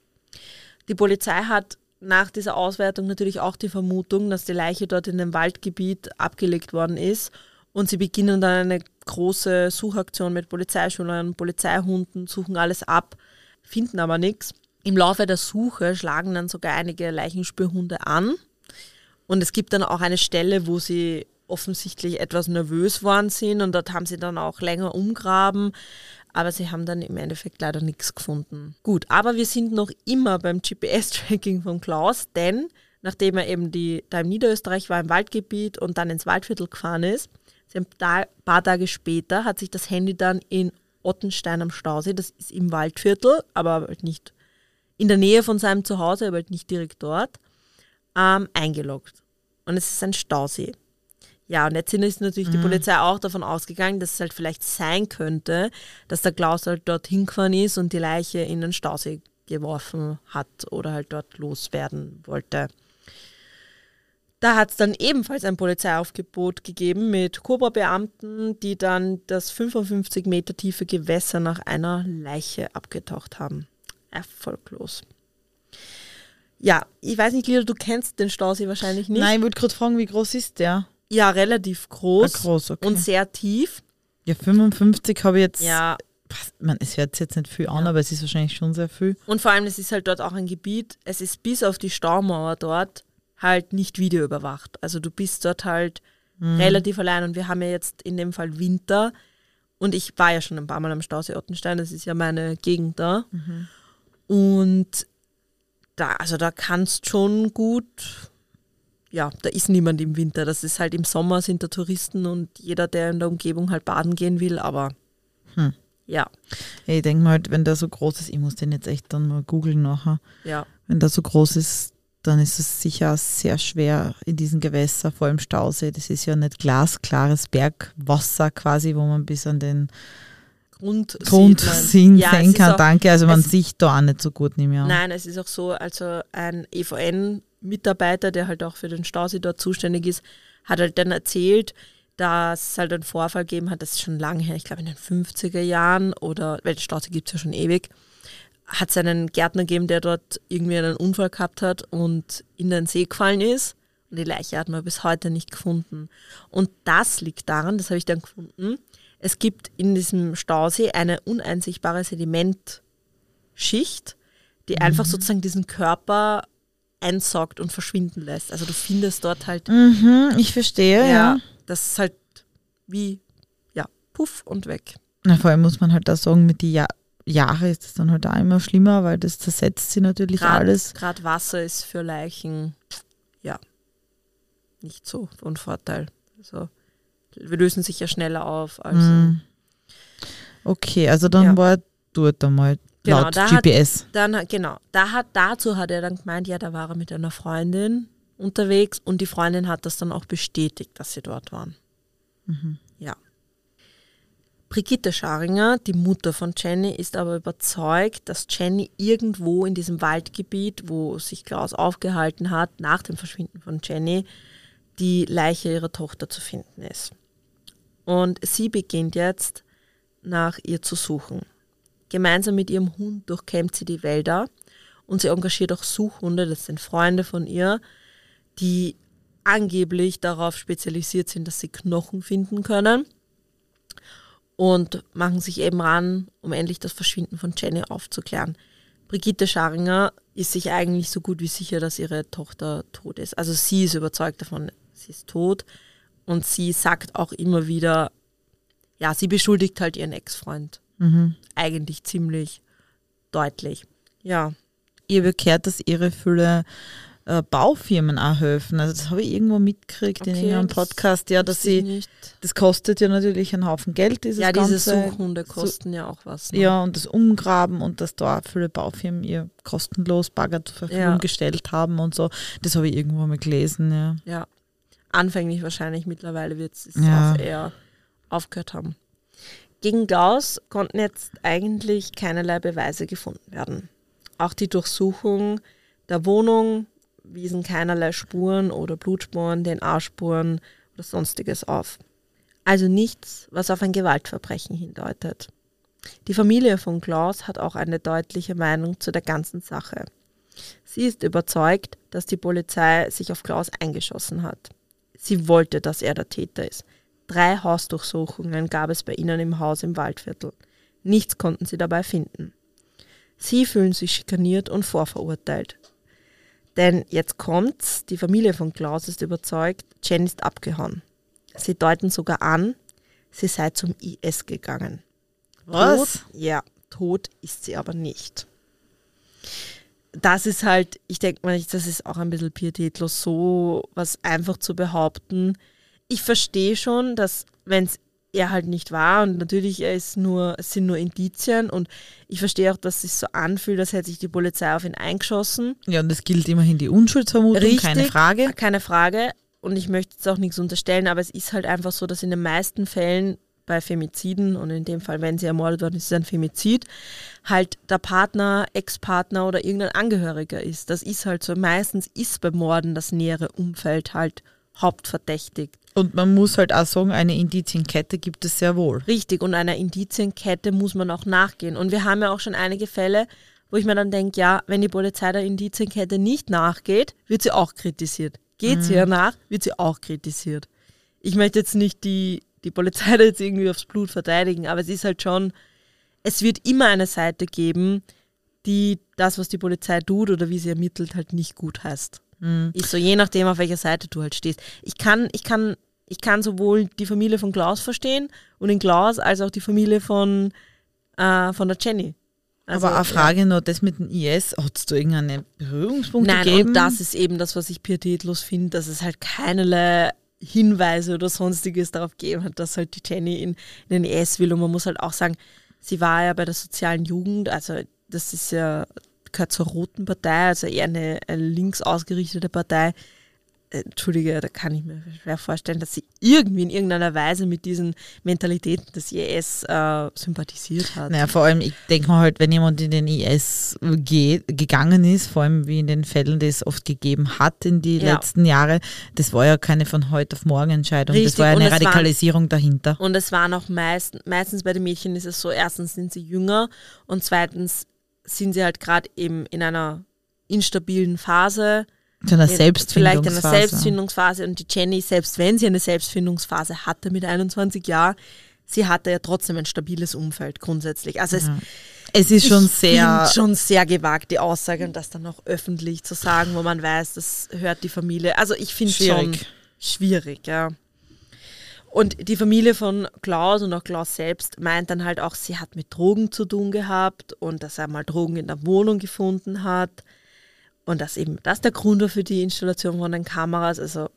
Die Polizei hat nach dieser Auswertung natürlich auch die Vermutung, dass die Leiche dort in dem Waldgebiet abgelegt worden ist. Und sie beginnen dann eine große Suchaktion mit Polizeischülern, Polizeihunden, suchen alles ab. finden aber nichts. Im Laufe der Suche schlagen dann sogar einige Leichenspürhunde an. Und es gibt dann auch eine Stelle, wo sie offensichtlich etwas nervös waren sind und dort haben sie dann auch länger umgraben. Aber sie haben dann im Endeffekt leider nichts gefunden. Gut, aber wir sind noch immer beim GPS-Tracking von Klaus, denn nachdem er eben die, da in Niederösterreich war, im Waldgebiet und dann ins Waldviertel gefahren ist, ein paar Tage später hat sich das Handy dann in Ottenstein am Stausee, das ist im Waldviertel, aber halt nicht in der Nähe von seinem Zuhause, aber halt nicht direkt dort, ähm, eingeloggt. Und es ist ein Stausee. Ja, und jetzt ist natürlich mhm. die Polizei auch davon ausgegangen, dass es halt vielleicht sein könnte, dass der Klaus halt dort hingefahren ist und die Leiche in den Stausee geworfen hat oder halt dort loswerden wollte. Da hat es dann ebenfalls ein Polizeiaufgebot gegeben mit Cobra-Beamten, die dann das 55 Meter tiefe Gewässer nach einer Leiche abgetaucht haben. Erfolglos. Ja, ich weiß nicht, Lila, du kennst den Stausee wahrscheinlich nicht. Nein, ich wollte gerade fragen, wie groß ist der? Ja, relativ groß, ah, groß okay. und sehr tief. Ja, 55 habe ich jetzt. Ja. Man, es hört jetzt nicht viel an, ja. aber es ist wahrscheinlich schon sehr viel. Und vor allem, es ist halt dort auch ein Gebiet, es ist bis auf die Staumauer dort halt nicht videoüberwacht. Also du bist dort halt mhm. relativ allein und wir haben ja jetzt in dem Fall Winter und ich war ja schon ein paar Mal am Stausee Ottenstein, das ist ja meine Gegend da. Mhm. Und da, also da kannst schon gut, ja, da ist niemand im Winter. Das ist halt im Sommer sind da Touristen und jeder, der in der Umgebung halt baden gehen will, aber hm. ja. Ich denke mal, wenn der so groß ist, ich muss den jetzt echt dann mal googeln nachher. Ja. Wenn der so groß ist, dann ist es sicher sehr schwer in diesen Gewässern, vor allem Stausee. Das ist ja nicht glasklares Bergwasser quasi, wo man bis an den Grund, Grund sehen ja, kann. Auch, Danke, also man sieht da auch nicht so gut nicht mehr. Nein, es ist auch so, also ein EVN-Mitarbeiter, der halt auch für den Stausee dort zuständig ist, hat halt dann erzählt, dass es halt einen Vorfall gegeben hat, das ist schon lange her, ich glaube in den 50er Jahren oder, weil Stausee gibt es ja schon ewig, hat es einen Gärtner gegeben, der dort irgendwie einen Unfall gehabt hat und in den See gefallen ist. Und die Leiche hat man bis heute nicht gefunden. Und das liegt daran, das habe ich dann gefunden, es gibt in diesem Stausee eine uneinsichtbare Sedimentschicht, die mhm. einfach sozusagen diesen Körper einsaugt und verschwinden lässt. Also du findest dort halt. Mhm, ich verstehe, ja, ja. Das ist halt wie, ja, puff und weg. Na, vor allem muss man halt da sagen, mit die ja Jahre ist es dann halt auch immer schlimmer, weil das zersetzt sie natürlich grad, alles. Gerade Wasser ist für Leichen, ja, nicht so von Vorteil. Also, wir lösen sich ja schneller auf. Also. Mm. Okay, also dann ja. war dort einmal genau, laut da GPS. Hat, dann, genau, da hat, dazu hat er dann gemeint, ja, da war er mit einer Freundin unterwegs und die Freundin hat das dann auch bestätigt, dass sie dort waren. Mhm. Ja. Brigitte Scharinger, die Mutter von Jenny, ist aber überzeugt, dass Jenny irgendwo in diesem Waldgebiet, wo sich Klaus aufgehalten hat, nach dem Verschwinden von Jenny, die Leiche ihrer Tochter zu finden ist. Und sie beginnt jetzt nach ihr zu suchen. Gemeinsam mit ihrem Hund durchkämmt sie die Wälder und sie engagiert auch Suchhunde, das sind Freunde von ihr, die angeblich darauf spezialisiert sind, dass sie Knochen finden können und machen sich eben ran, um endlich das Verschwinden von Jenny aufzuklären. Brigitte Scharinger ist sich eigentlich so gut wie sicher, dass ihre Tochter tot ist. Also sie ist überzeugt davon, sie ist tot. Und sie sagt auch immer wieder, ja, sie beschuldigt halt ihren Ex-Freund. Mhm. Eigentlich ziemlich deutlich. Ja. Ihr bekehrt, dass ihre Fülle äh, Baufirmen auch helfen. Also das habe ich irgendwo mitgekriegt okay, in irgendeinem Podcast, ja, dass sie, nicht. das kostet ja natürlich einen Haufen Geld, dieses Ja, ganze, diese Suchhunde kosten so, ja auch was. Ne? Ja, und das Umgraben und dass da viele Baufirmen ihr kostenlos Bagger zur Verfügung ja. gestellt haben und so. Das habe ich irgendwo mal gelesen, ja. Ja, anfänglich wahrscheinlich, mittlerweile wird es ja. eher aufgehört haben. Gegen Gauss konnten jetzt eigentlich keinerlei Beweise gefunden werden. Auch die Durchsuchung der Wohnung wiesen keinerlei Spuren oder Blutspuren, DNA-Spuren oder sonstiges auf. Also nichts, was auf ein Gewaltverbrechen hindeutet. Die Familie von Klaus hat auch eine deutliche Meinung zu der ganzen Sache. Sie ist überzeugt, dass die Polizei sich auf Klaus eingeschossen hat. Sie wollte, dass er der Täter ist. Drei Hausdurchsuchungen gab es bei ihnen im Haus im Waldviertel. Nichts konnten sie dabei finden. Sie fühlen sich schikaniert und vorverurteilt. Denn jetzt kommt's, die Familie von Klaus ist überzeugt, Jen ist abgehauen. Sie deuten sogar an, sie sei zum IS gegangen. Was? Tot, ja, tot ist sie aber nicht. Das ist halt, ich denke mal, das ist auch ein bisschen pietätlos, so was einfach zu behaupten. Ich verstehe schon, dass wenn es er halt nicht war und natürlich er ist nur, es sind nur Indizien und ich verstehe auch, dass es sich so anfühlt, als hätte sich die Polizei auf ihn eingeschossen. Ja, und es gilt immerhin die Unschuldsvermutung, keine Frage. Keine Frage. Und ich möchte jetzt auch nichts unterstellen, aber es ist halt einfach so, dass in den meisten Fällen bei Femiziden und in dem Fall, wenn sie ermordet worden ist, ist es ein Femizid, halt der Partner, Ex-Partner oder irgendein Angehöriger ist. Das ist halt so. Meistens ist beim Morden das nähere Umfeld halt hauptverdächtigt. Und man muss halt auch sagen, eine Indizienkette gibt es sehr wohl. Richtig, und einer Indizienkette muss man auch nachgehen. Und wir haben ja auch schon einige Fälle, wo ich mir dann denke, ja, wenn die Polizei der Indizienkette nicht nachgeht, wird sie auch kritisiert. Geht sie ja nach, wird sie auch kritisiert. Ich möchte jetzt nicht die, die Polizei da jetzt irgendwie aufs Blut verteidigen, aber es ist halt schon, es wird immer eine Seite geben, die das, was die Polizei tut oder wie sie ermittelt, halt nicht gut heißt. Ist so, je nachdem, auf welcher Seite du halt stehst. Ich kann, ich kann, ich kann sowohl die Familie von Klaus verstehen und den Klaus als auch die Familie von, äh, von der Jenny. Also, Aber eine Frage noch, das mit dem IS, hat es da irgendeine Berührungspunkte Nein, gegeben? und das ist eben das, was ich pietätlos finde, dass es halt keinerlei Hinweise oder sonstiges darauf gegeben hat, dass halt die Jenny in, in den IS will. Und man muss halt auch sagen, sie war ja bei der sozialen Jugend, also das ist ja, gehört zur Roten Partei, also eher eine, eine links ausgerichtete Partei. Äh, Entschuldige, da kann ich mir schwer vorstellen, dass sie irgendwie in irgendeiner Weise mit diesen Mentalitäten des IS äh, sympathisiert hat. Naja, vor allem, ich denke mal halt, wenn jemand in den IS geht, gegangen ist, vor allem wie in den Fällen, die es oft gegeben hat in die Ja. letzten Jahre, das war ja keine von heute auf morgen Entscheidung, Richtig, das war ja eine es waren- Radikalisierung dahinter. Und es waren auch meist, meistens bei den Mädchen ist es so, erstens sind sie jünger und zweitens sind sie halt gerade eben in einer instabilen Phase. Zu einer in- Vielleicht in einer Selbstfindungsphase. Selbstfindungsphase. Und die Jenny, selbst wenn sie eine Selbstfindungsphase hatte mit 21 Jahren, sie hatte ja trotzdem ein stabiles Umfeld grundsätzlich. Also es, Es ist schon sehr, schon sehr gewagt, die Aussage und das dann auch öffentlich zu sagen, wo man weiß, das hört die Familie. Also ich finde es schon Schwierig. schwierig, ja. Und die Familie von Klaus und auch Klaus selbst meint dann halt auch, sie hat mit Drogen zu tun gehabt und dass er mal Drogen in der Wohnung gefunden hat und dass eben das der Grund war für die Installation von den Kameras. Also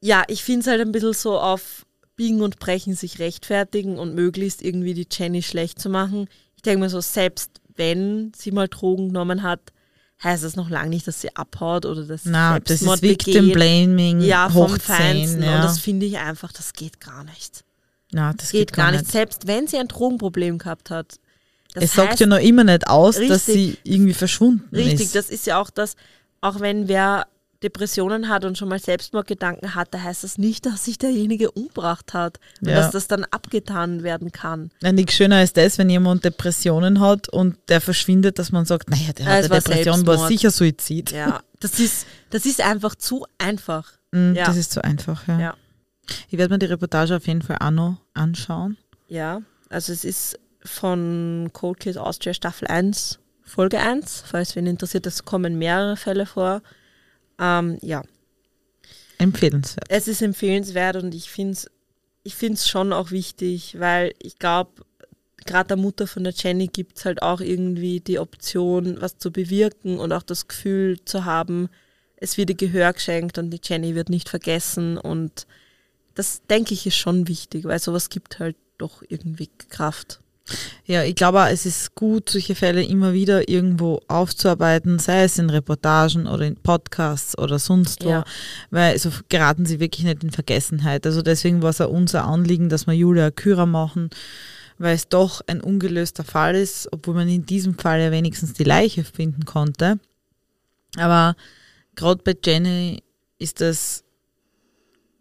ja, ich finde es halt ein bisschen so auf Biegen und Brechen sich rechtfertigen und möglichst irgendwie die Jenny schlecht zu machen. Ich denke mir so, selbst wenn sie mal Drogen genommen hat, heißt das noch lange nicht, dass sie abhaut oder dass sie na, das ist Victim. Blaming, Ja, vom Feinsten. 10, ja. Und das finde ich einfach, das geht gar nicht. na, das geht, gar nicht. Selbst wenn sie ein Drogenproblem gehabt hat. Es sagt heißt, ja noch immer nicht aus, dass Richtig. sie irgendwie verschwunden Richtig, ist. das ist ja auch das, auch wenn wer Depressionen hat und schon mal Selbstmordgedanken hat, da heißt das nicht, dass sich derjenige umgebracht hat und Ja. dass das dann abgetan werden kann. Nein, nichts schöner ist das, wenn jemand Depressionen hat und der verschwindet, dass man sagt, naja, der Ja, hat es eine war Depression, war sicher Suizid. Ja, das ist, das ist einfach zu einfach. Mm, Ja. Das ist zu einfach, ja. Ja. Ich werde mir die Reportage auf jeden Fall auch noch anschauen. Ja, also es ist von Cold Case Austria Staffel 1, Folge 1, falls wen interessiert, es kommen mehrere Fälle vor. Ähm, ja, Empfehlenswert. es ist empfehlenswert und ich finde es ich find's schon auch wichtig, weil ich glaube, gerade der Mutter von der Jenny gibt es halt auch irgendwie die Option, was zu bewirken und auch das Gefühl zu haben, es wird ihr Gehör geschenkt und die Jenny wird nicht vergessen und das denke ich ist schon wichtig, weil sowas gibt halt doch irgendwie Kraft. Ja, ich glaube, es ist gut, solche Fälle immer wieder irgendwo aufzuarbeiten, sei es in Reportagen oder in Podcasts oder sonst wo, Ja. weil so geraten sie wirklich nicht in Vergessenheit. Also deswegen war es auch unser Anliegen, dass wir Julia Kürer machen, weil es doch ein ungelöster Fall ist, obwohl man in diesem Fall ja wenigstens die Leiche finden konnte. Aber gerade bei Jenny ist das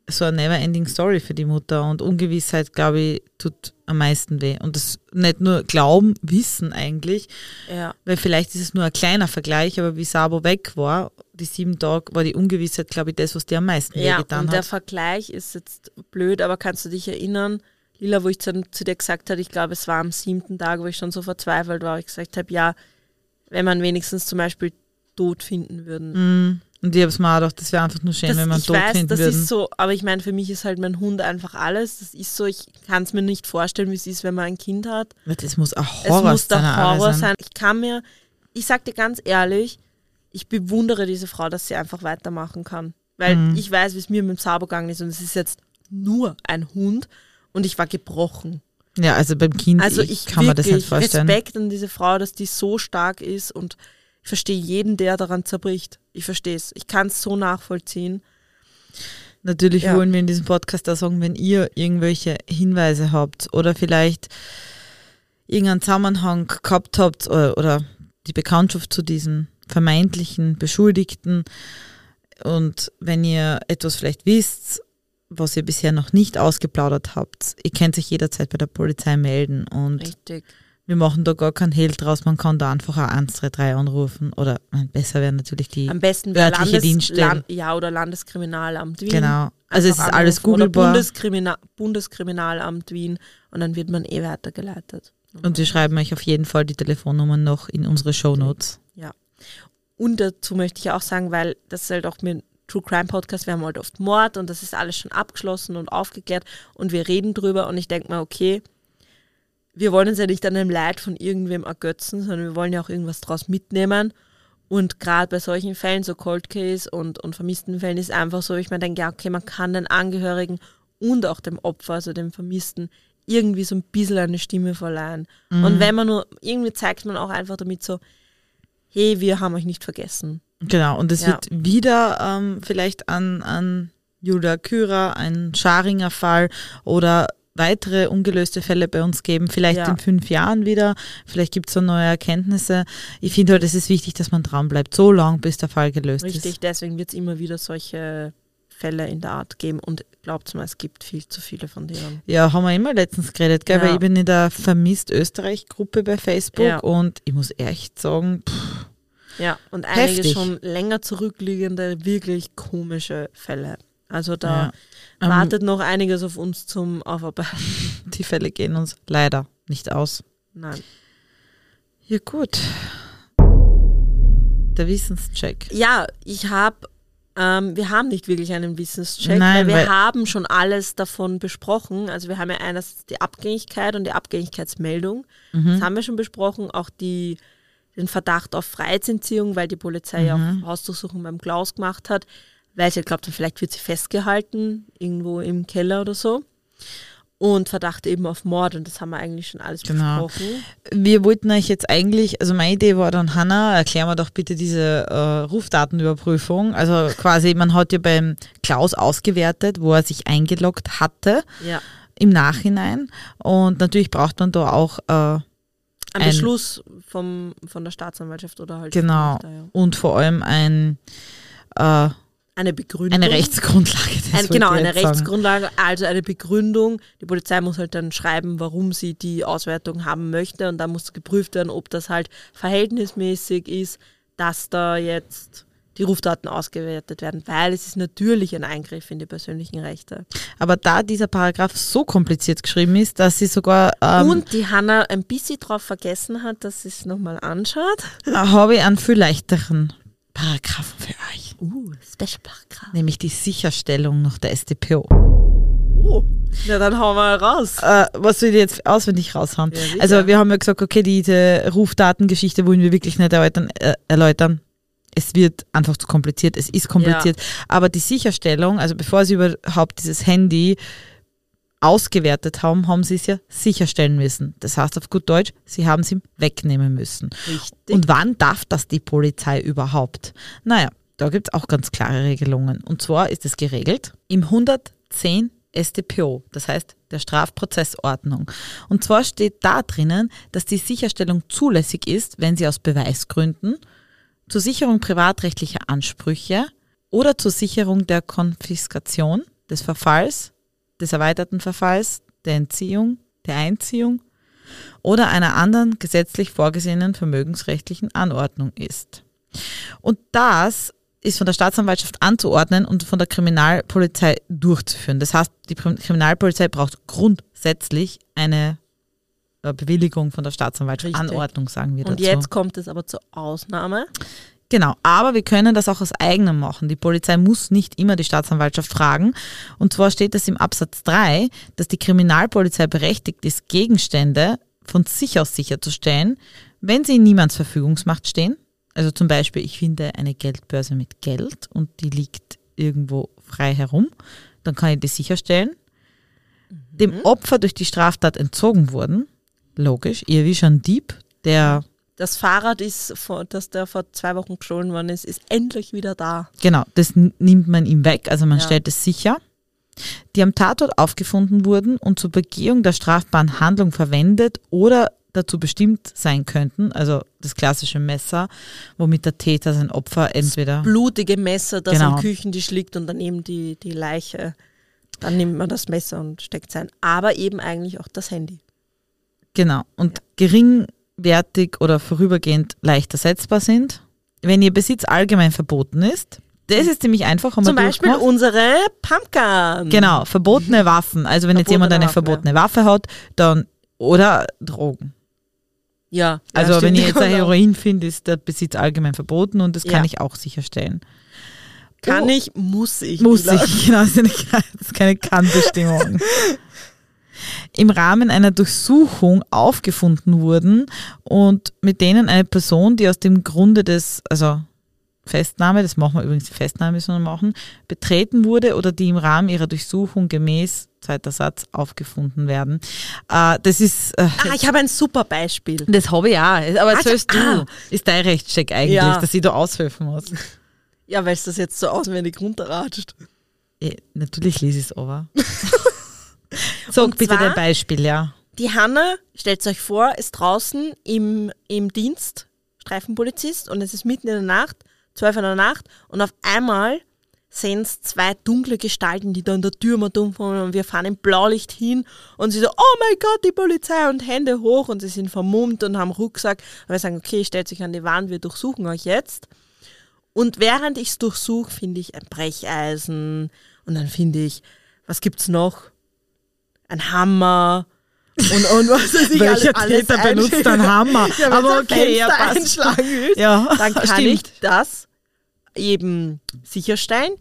so eine never-ending Story für die Mutter und Ungewissheit, glaube ich, tut am meisten weh. Und das nicht nur Glauben, Wissen eigentlich, Ja. weil vielleicht ist es nur ein kleiner Vergleich, aber wie Sabo weg war, die sieben Tage, war die Ungewissheit, glaube ich, das, was dir am meisten Ja, wehgetan und der hat. Vergleich ist jetzt blöd, aber kannst du dich erinnern, Lila, wo ich dann zu dir gesagt habe, ich glaube, es war am siebten Tag, wo ich schon so verzweifelt war, wo ich gesagt habe, ja, wenn man wenigstens zum Beispiel tot finden würden. Mm. Und ich habe es mir auch gedacht, das wäre einfach nur schön, Das, wenn man tot weiß, finden das würden. ist so, aber ich meine, für mich ist halt mein Hund einfach alles. Das ist so, ich kann es mir nicht vorstellen, wie es ist, wenn man ein Kind hat. das muss ein Es Horror muss der sein. Horror sein. Ich kann mir, ich sag dir ganz ehrlich, ich bewundere diese Frau, dass sie einfach weitermachen kann. Weil Mhm. ich weiß, wie es mir mit dem Sabo gegangen ist und es ist jetzt nur ein Hund und ich war gebrochen. Ja, also beim Kind Also ich kann mir das nicht vorstellen. Respekt an diese Frau, dass die so stark ist und ich verstehe jeden, der daran zerbricht. Ich verstehe es. Ich kann es so nachvollziehen. Natürlich Ja. wollen wir in diesem Podcast auch sagen, wenn ihr irgendwelche Hinweise habt oder vielleicht irgendeinen Zusammenhang gehabt habt oder, oder die Bekanntschaft zu diesen vermeintlichen Beschuldigten und wenn ihr etwas vielleicht wisst, was ihr bisher noch nicht ausgeplaudert habt, ihr könnt euch jederzeit bei der Polizei melden und Richtig. Wir machen da gar keinen Hehl draus, man kann da einfach auch 133 anrufen oder besser wäre natürlich die Am besten örtliche Landes Dienststellen. Land, ja, oder Landeskriminalamt Wien. Genau. Also es ist alles googelbar. Bundeskrimina Bundeskriminalamt Wien und dann wird man eh weitergeleitet. Und wir schreiben euch auf jeden Fall die Telefonnummern noch in unsere Shownotes. Und dazu möchte ich auch sagen, weil das ist halt auch mit True Crime Podcast, wir haben halt oft Mord und das ist alles schon abgeschlossen und aufgeklärt und wir reden drüber und ich denke mal, okay, wir wollen uns ja nicht an dem Leid von irgendwem ergötzen, sondern wir wollen ja auch irgendwas draus mitnehmen. Und gerade bei solchen Fällen, so Cold Case und, und vermissten Fällen, ist einfach so, ich mir denke, ja, okay, man kann den Angehörigen und auch dem Opfer, also dem Vermissten, irgendwie so ein bisschen eine Stimme verleihen. Und wenn man nur, irgendwie zeigt man auch einfach damit so, hey, wir haben euch nicht vergessen. Genau, und es Ja. wird wieder ähm, vielleicht an, an Julia Kürer ein Scharinger Fall oder weitere ungelöste Fälle bei uns geben, vielleicht Ja. in fünf Jahren wieder, vielleicht gibt es so neue Erkenntnisse. Ich finde halt, es ist wichtig, dass man dran bleibt, so lange, bis der Fall gelöst Richtig, ist. deswegen wird es immer wieder solche Fälle in der Art geben. Und glaubt mir, es gibt viel zu viele von denen. Ja, haben wir immer letztens geredet, gell? Ja. weil ich bin in der Vermisst Österreich-Gruppe bei Facebook Ja. und ich muss echt sagen, pff, Ja, und einige Heftig. schon länger zurückliegende, wirklich komische Fälle. Also da ja. Ähm, wartet noch einiges auf uns zum Aufarbeiten. die Fälle gehen uns leider nicht aus. Nein. Ja, gut. Der Wissenscheck. Ja, ich habe, ähm, wir haben nicht wirklich einen Wissenscheck, Nein, weil wir weil- haben schon alles davon besprochen. Also wir haben ja einerseits die Abgängigkeit und die Abgängigkeitsmeldung. Mhm. Das haben wir schon besprochen. Auch die, den Verdacht auf Freiheitsentziehung, weil die Polizei ja Mhm. auch Hausdurchsuchung beim Klaus gemacht hat, weil sie glaubt, vielleicht wird sie festgehalten, irgendwo im Keller oder so. Und Verdacht eben auf Mord und das haben wir eigentlich schon alles Genau. besprochen. Wir wollten euch jetzt eigentlich, also meine Idee war dann, Hanna, erklär mir doch bitte diese äh, Rufdatenüberprüfung. Also quasi, man hat ja beim Klaus ausgewertet, wo er sich eingeloggt hatte Ja. im Nachhinein. Und natürlich braucht man da auch äh, Ein, Beschluss vom, von der Staatsanwaltschaft oder halt Genau. Richter, ja. und vor allem ein, äh, eine Begründung. eine Rechtsgrundlage. Ein, genau, eine jetzt sagen. Rechtsgrundlage, also eine Begründung. Die Polizei muss halt dann schreiben, warum sie die Auswertung haben möchte und dann muss geprüft werden, ob das halt verhältnismäßig ist, dass da jetzt die Rufdaten ausgewertet werden, weil es ist natürlich ein Eingriff in die persönlichen Rechte. Aber da dieser Paragraph so kompliziert geschrieben ist, dass sie sogar ähm, und die Hanna ein bisschen drauf vergessen hat, dass sie es nochmal anschaut. habe ich einen viel leichteren Paragraphen für euch. Uh, Special Paragraph. Nämlich die Sicherstellung nach der StPO. Oh, na dann hauen wir raus. Äh, was will ich jetzt auswendig raushauen? Ja, also wir haben ja gesagt, okay, diese Rufdatengeschichte wollen wir wirklich nicht erläutern. Äh, erläutern. Es wird einfach zu kompliziert, es ist kompliziert. Aber die Sicherstellung, also bevor sie überhaupt dieses Handy ausgewertet haben, haben sie es ja sicherstellen müssen. Das heißt auf gut Deutsch, sie haben es ihm wegnehmen müssen. Richtig. Und wann darf das die Polizei überhaupt? Naja, da gibt es auch ganz klare Regelungen. Und zwar ist es geregelt im 110 StPO, das heißt der Strafprozessordnung. Und zwar steht da drinnen, dass die Sicherstellung zulässig ist, wenn sie aus Beweisgründen zur Sicherung privatrechtlicher Ansprüche oder zur Sicherung der Konfiskation, des Verfalls, des erweiterten Verfalls, der Entziehung, der Einziehung oder einer anderen gesetzlich vorgesehenen vermögensrechtlichen Anordnung ist. Und das ist von der Staatsanwaltschaft anzuordnen und von der Kriminalpolizei durchzuführen. Das heißt, die Kriminalpolizei braucht grundsätzlich eine äh, Bewilligung von der Staatsanwaltschaft. Richtig. Anordnung, sagen wir Und dazu. jetzt kommt es aber zur Ausnahme. Genau, aber wir können das auch aus eigenem machen. Die Polizei muss nicht immer die Staatsanwaltschaft fragen. Und zwar steht es im Absatz 3, dass die Kriminalpolizei berechtigt ist, Gegenstände von sich aus sicherzustellen, wenn sie in niemands Verfügungsmacht stehen. Also zum Beispiel, ich finde eine Geldbörse mit Geld und die liegt irgendwo frei herum, dann kann ich die sicherstellen. Dem Opfer durch die Straftat entzogen wurden, logisch, ihr wie schon Dieb, der Das Fahrrad, ist, das da vor zwei Wochen gestohlen worden ist, ist endlich wieder da. Genau, das nimmt man ihm weg, also man Ja. stellt es sicher. Die am Tatort aufgefunden wurden und zur Begehung der strafbaren Handlung verwendet oder dazu bestimmt sein könnten, also das klassische Messer, womit der Täter sein Opfer entweder Blutige Messer, das Genau. am Küchentisch liegt und daneben die, die Leiche. Dann nimmt man das Messer und steckt es ein. Aber eben eigentlich auch das Handy. genau und geringwertig oder vorübergehend leicht ersetzbar sind. Wenn ihr Besitz allgemein verboten ist, das ist ziemlich einfach. haben Zum Beispiel durchgemacht. unsere Pumpgun. Genau, verbotene Waffen. Also wenn jetzt jemand eine Verbotene verbotene Waffe, Waffe hat, dann oder Drogen. Ja. Also ja, wenn ich jetzt ein Heroin finde, ist der Besitz allgemein verboten und das kann Ja. ich auch sicherstellen. Kann Oh. ich, muss ich. Muss ich, genau, das ist keine Kannbestimmung. Im Rahmen einer Durchsuchung aufgefunden wurden und mit denen eine Person, die aus dem Grunde des, also Festnahme, das machen wir übrigens, die Festnahme wir machen, betreten wurde oder die im Rahmen ihrer Durchsuchung gemäß, zweiter Satz, aufgefunden werden. Äh, das ist, äh, Ah, ich habe ein super Beispiel. das habe ich auch, aber Also, erzählst du, ah. ist dein Rechtscheck eigentlich, Ja. dass ich da aushelfen muss. Ja, weil es das jetzt so auswendig runterratscht. Ja, natürlich lese ich es aber. Sag bitte dein Beispiel, ja. Die Hanne, stellt euch vor, ist draußen im, im Dienst, Streifenpolizist, und es ist mitten in der Nacht, 12 Uhr in der Nacht, und auf einmal sehen es zwei dunkle Gestalten, die da an der Tür mal dumm fahren, und wir fahren im Blaulicht hin, und sie so, oh mein Gott, die Polizei, und Hände hoch, und sie sind vermummt und haben Rucksack, und wir sagen, okay, stellt sich an die Wand, wir durchsuchen euch jetzt. Und während ich es durchsuche, finde ich ein Brecheisen, und dann finde ich, was gibt's noch? Ein Hammer, und, und was weiß ich, Welcher alles, alles Täter benutzt einen Hammer? Ja, Aber okay, ja, passt. einschlagen willst, Ja, dann kann stimmt. ich das eben sicherstellen,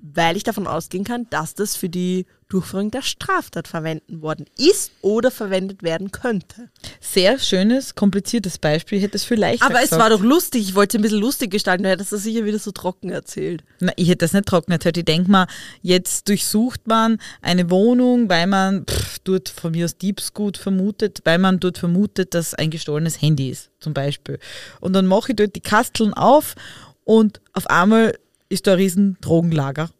weil ich davon ausgehen kann, dass das für die Durchführung der Straftat verwenden worden ist oder verwendet werden könnte. Sehr schönes, kompliziertes Beispiel. Ich hätte es viel leichter Aber es gesagt. war doch lustig, ich wollte es ein bisschen lustig gestalten, du hättest das sicher wieder so trocken erzählt. Na, ich hätte das nicht trocken erzählt. Ich denke mal, jetzt durchsucht man eine Wohnung, weil man pff, dort von mir aus Diebsgut vermutet, weil man dort vermutet, dass ein gestohlenes Handy ist, zum Beispiel. Und dann mache ich dort die Kasteln auf und auf einmal ist da ein riesen Drogenlager.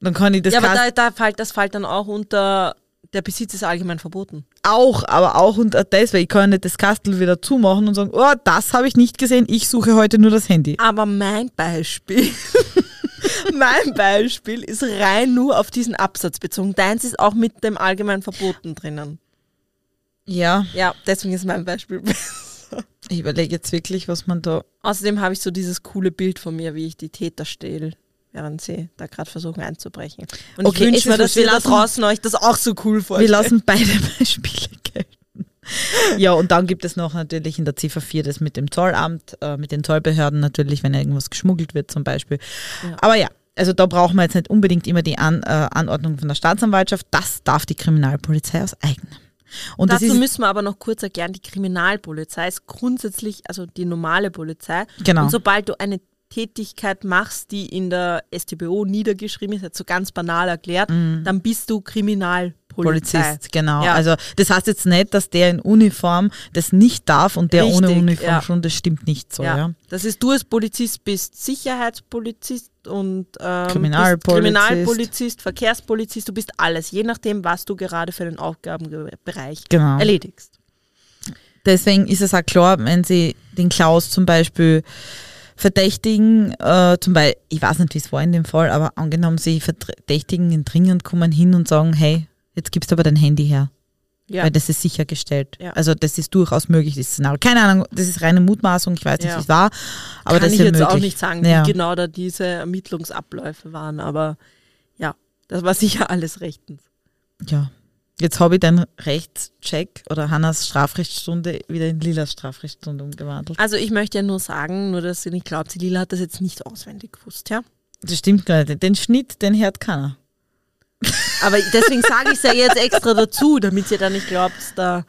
Dann kann ich das ja, aber da, da fällt, das fällt dann auch unter, der Besitz ist allgemein verboten. auch, aber auch unter das, weil ich kann nicht das Kastel wieder zumachen und sagen, oh, das habe ich nicht gesehen, ich suche heute nur das Handy. Aber mein Beispiel, mein Beispiel ist rein nur auf diesen Absatz bezogen. Deins ist auch mit dem allgemein Verboten drinnen. Ja, Ja, deswegen ist mein Beispiel. ich überlege jetzt wirklich, was man da Außerdem habe ich so dieses coole Bild von mir, wie ich die Täter stehle, während sie da gerade versuchen einzubrechen. Und Okay, ich wünsche mir, dass wir da draußen euch das auch so cool Wir vorstellt. lassen beide Beispiele gelten. Ja, und dann gibt es noch natürlich in der Ziffer 4 das mit dem Zollamt, äh, mit den Zollbehörden natürlich, wenn irgendwas geschmuggelt wird zum Beispiel. Ja. Aber ja, also da brauchen wir jetzt nicht unbedingt immer die An, äh, Anordnung von der Staatsanwaltschaft. Das darf die Kriminalpolizei aus eigenem. Und Dazu müssen wir aber noch kurz erklären, die Kriminalpolizei ist grundsätzlich, also die normale Polizei. Genau. Und sobald du eine Tätigkeit machst, die in der StBO niedergeschrieben ist, jetzt so ganz banal erklärt, dann bist du. Mhm. Polizist, genau. Ja. Also das heißt jetzt nicht, dass der in Uniform das nicht darf und der ohne Richtig, Uniform ja. schon, das stimmt nicht so, ja. ja. Das ist, du als Polizist bist Sicherheitspolizist und ähm, Kriminalpolizist. Kriminalpolizist, Verkehrspolizist, du bist alles, je nachdem, was du gerade für den Aufgabenbereich Genau. erledigst. Deswegen ist es auch klar, wenn sie den Klaus zum Beispiel verdächtigen, äh, zum Beispiel, ich weiß nicht, wie es war in dem Fall, aber angenommen, sie verdächtigen ihn dringend, kommen hin und sagen, hey, jetzt gibst du aber dein Handy her. Ja. Weil das ist sichergestellt. Ja. Also das ist durchaus möglich, das Szenario. Keine Ahnung, das ist reine Mutmaßung, ich weiß nicht, Ja. wie es war. Aber Kann das ich ist jetzt möglich. auch nicht sagen, Ja. wie genau da diese Ermittlungsabläufe waren, aber ja, das war sicher alles rechtens. Ja. Jetzt habe ich den Rechtscheck oder Hannas Strafrechtsstunde wieder in Lilas Strafrechtsstunde umgewandelt. Also ich möchte ja nur sagen, nur dass ihr nicht glaubt, die Lila hat das jetzt nicht auswendig gewusst, ja? Das stimmt gar nicht. Den Schnitt, den hört keiner. Aber deswegen sage ich es ja jetzt extra dazu, damit ihr da nicht glaubt, da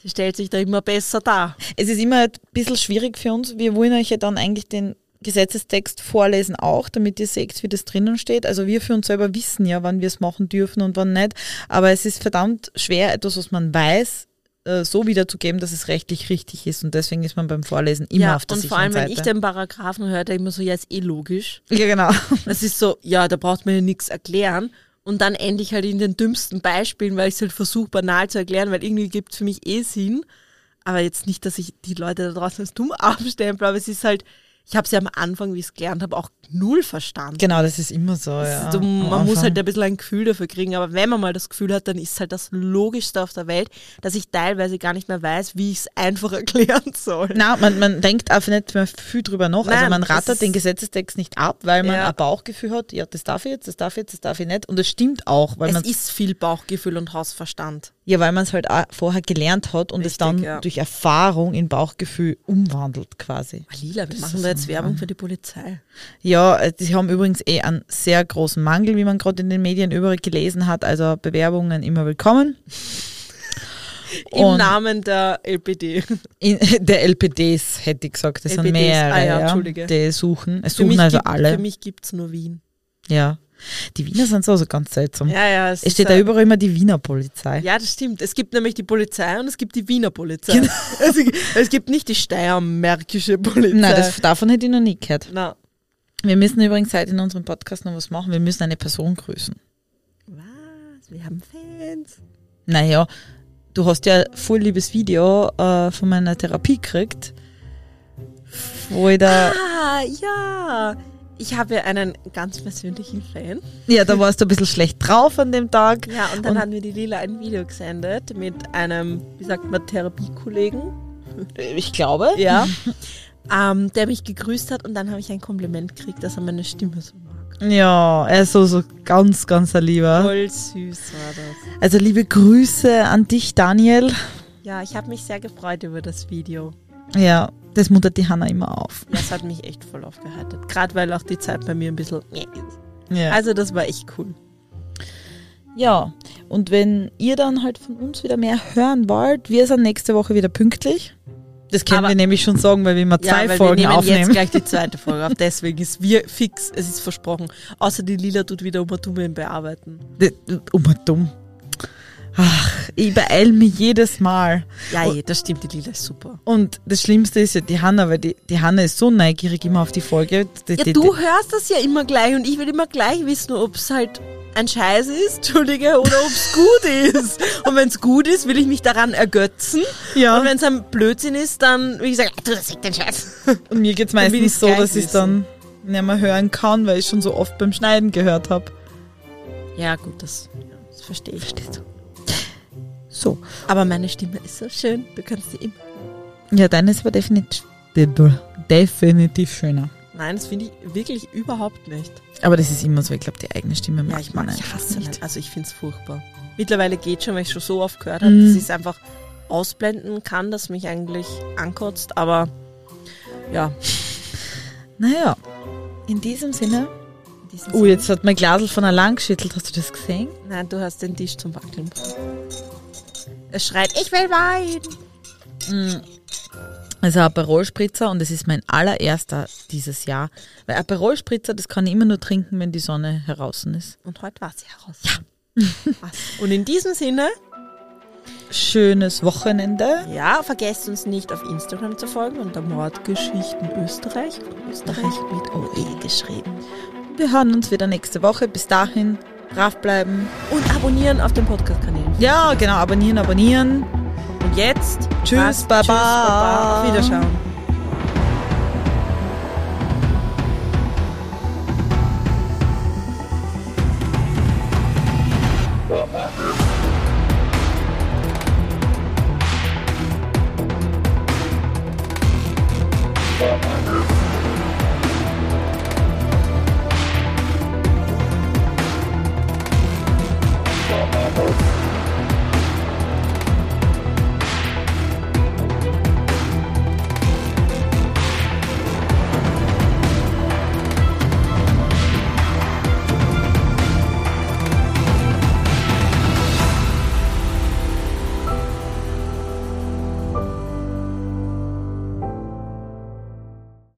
sie stellt sich da immer besser dar. Es ist immer ein bisschen schwierig für uns. Wir wollen euch ja dann eigentlich den Gesetzestext vorlesen auch, damit ihr seht, wie das drinnen steht. Also wir für uns selber wissen ja, wann wir es machen dürfen und wann nicht. Aber es ist verdammt schwer, etwas, was man weiß, äh, so wiederzugeben, dass es rechtlich richtig ist. Und deswegen ist man beim Vorlesen immer ja, auf der und vor sicheren allem, wenn Seite. ich den Paragraphen höre, denke ich mir so, ja, ist eh logisch. ja, genau. Das ist so, ja, da braucht man ja nichts erklären. Und dann endlich halt in den dümmsten Beispielen, weil ich es halt versuche, banal zu erklären, weil irgendwie gibt es für mich eh Sinn. Aber jetzt nicht, dass ich die Leute da draußen als dumm abstempel, aber es ist halt, ich habe es ja am Anfang, wie ich es gelernt habe, auch null verstanden. Genau, das ist immer so. Ja. Am man muss Anfang. halt ein bisschen ein Gefühl dafür kriegen, aber wenn man mal das Gefühl hat, dann ist es halt das Logischste auf der Welt, dass ich teilweise gar nicht mehr weiß, wie ich es einfach erklären soll. Nein, man, man denkt einfach nicht mehr viel drüber nach. also Nein, man das rattert den Gesetzestext nicht ab, weil man Ja. ein Bauchgefühl hat, ja, das darf ich jetzt, das darf ich jetzt, das darf ich nicht. Und das stimmt auch, weil Es man ist viel Bauchgefühl und Hausverstand. ja, weil man es halt auch vorher gelernt hat und es Richtig, dann ja. durch Erfahrung in Bauchgefühl umwandelt quasi. Ah, Lila, wir Das machen da jetzt Werbung für die Polizei. Ja, äh, die haben übrigens eh einen sehr großen Mangel, wie man gerade in den Medien überall gelesen hat. Also Bewerbungen immer willkommen. Im Und- Namen der LPD. In, der LPDs hätte ich gesagt, das sind LPDs, mehrere, ah ja, ja, die suchen. Es Für suchen also gibt, alle. Für mich gibt es nur Wien. Ja. Die Wiener sind so, so ganz seltsam. Ja, ja. Es, Es steht da ein- überall immer die Wiener Polizei. Ja, das stimmt. Es gibt nämlich die Polizei und es gibt die Wiener Polizei. Genau. Es, es gibt nicht die steiermärkische Polizei. Nein, das, davon hätte ich noch nie gehört. Na, Wir müssen übrigens heute in unserem Podcast noch was machen. Wir müssen eine Person grüßen. was? Wir haben Fans. Naja, du hast ja voll liebes Video äh, von meiner Therapie gekriegt, wo ich da, Ah, ja. Ich habe einen ganz persönlichen Fan. ja, da warst du ein bisschen schlecht drauf an dem Tag. Ja, und dann Und- hat mir die Lila ein Video gesendet mit einem, wie sagt man, Therapiekollegen. Ich glaube. Ja. ähm, der mich gegrüßt hat und dann habe ich ein Kompliment gekriegt, dass er meine Stimme so mag. Ja, er ist so, so ganz, ganz ein Lieber. Voll süß war das. Also liebe Grüße an dich, Daniel. Ja, ich habe mich sehr gefreut über das Video. Ja, das muntert die Hanna immer auf. Ja, es hat mich echt voll aufgeheitert. Gerade weil auch die Zeit bei mir ein bisschen. Ja. Also das war echt cool. Ja, und wenn ihr dann halt von uns wieder mehr hören wollt, wir sind nächste Woche wieder pünktlich. Das können Aber- wir nämlich schon sagen, weil wir immer zwei ja, weil Folgen wir nehmen aufnehmen. jetzt gleich die zweite Folge auf. Deswegen ist wir fix, es ist versprochen. Außer die Lila tut wieder Umatume bearbeiten. Oh, mal dumm. Ach, ich beeil mich jedes Mal. Ja, eh, das stimmt, die Lila ist super. Und das Schlimmste ist ja die Hanna, weil die, die Hanna ist so neugierig immer auf die Folge. Die, Ja, die, du hörst das ja immer gleich und ich will immer gleich wissen, ob es halt ein Scheiß ist, Entschuldige, oder ob es gut ist. Und wenn es gut ist, will ich mich daran ergötzen. Ja. Und wenn es ein Blödsinn ist, dann will ich sagen, du, das ist den Scheiß. Und mir Dann will meistens so, dass ich wissen. dann nicht mehr hören kann, weil ich schon so oft beim Schneiden gehört habe. Ja, gut, das, das verstehe ich. Verstehst du? So. Aber meine Stimme ist so schön, du kannst sie immer. Ja, deine ist aber definitiv, definitiv schöner. Nein, das finde ich wirklich überhaupt nicht. Aber das ist immer so, ich glaube, die eigene Stimme Ja, mag ich man mag, ich einfach hasse nicht. nicht. Also ich finde es furchtbar. Mittlerweile geht schon, weil ich schon so oft gehört habe, Mhm. dass ich es einfach ausblenden kann, dass mich eigentlich ankotzt. Aber ja, Naja, in diesem Sinne. in diesem Oh, Sinne- jetzt hat mein Glasel von allein geschüttelt. Hast du das gesehen? Nein, du hast den Tisch zum Wackeln. Es schreit, ich will Wein. Also Aperol-Spritzer und es ist mein allererster dieses Jahr. Weil Aperol-Spritzer, das kann ich immer nur trinken, wenn die Sonne heraus ist. Und heute war sie heraus. Ja. Und in diesem Sinne, Schönes Wochenende. ja, vergesst uns nicht auf Instagram zu folgen unter Mordgeschichten Österreich. Österreich mit OE geschrieben. Wir hören uns wieder nächste Woche. Bis dahin, brav bleiben. Und abonnieren auf den Podcast-Kanälen. Ja, genau, abonnieren, abonnieren. Und jetzt, Tschüss. Baba. Tschüss, Baba. Auf Wiederschauen.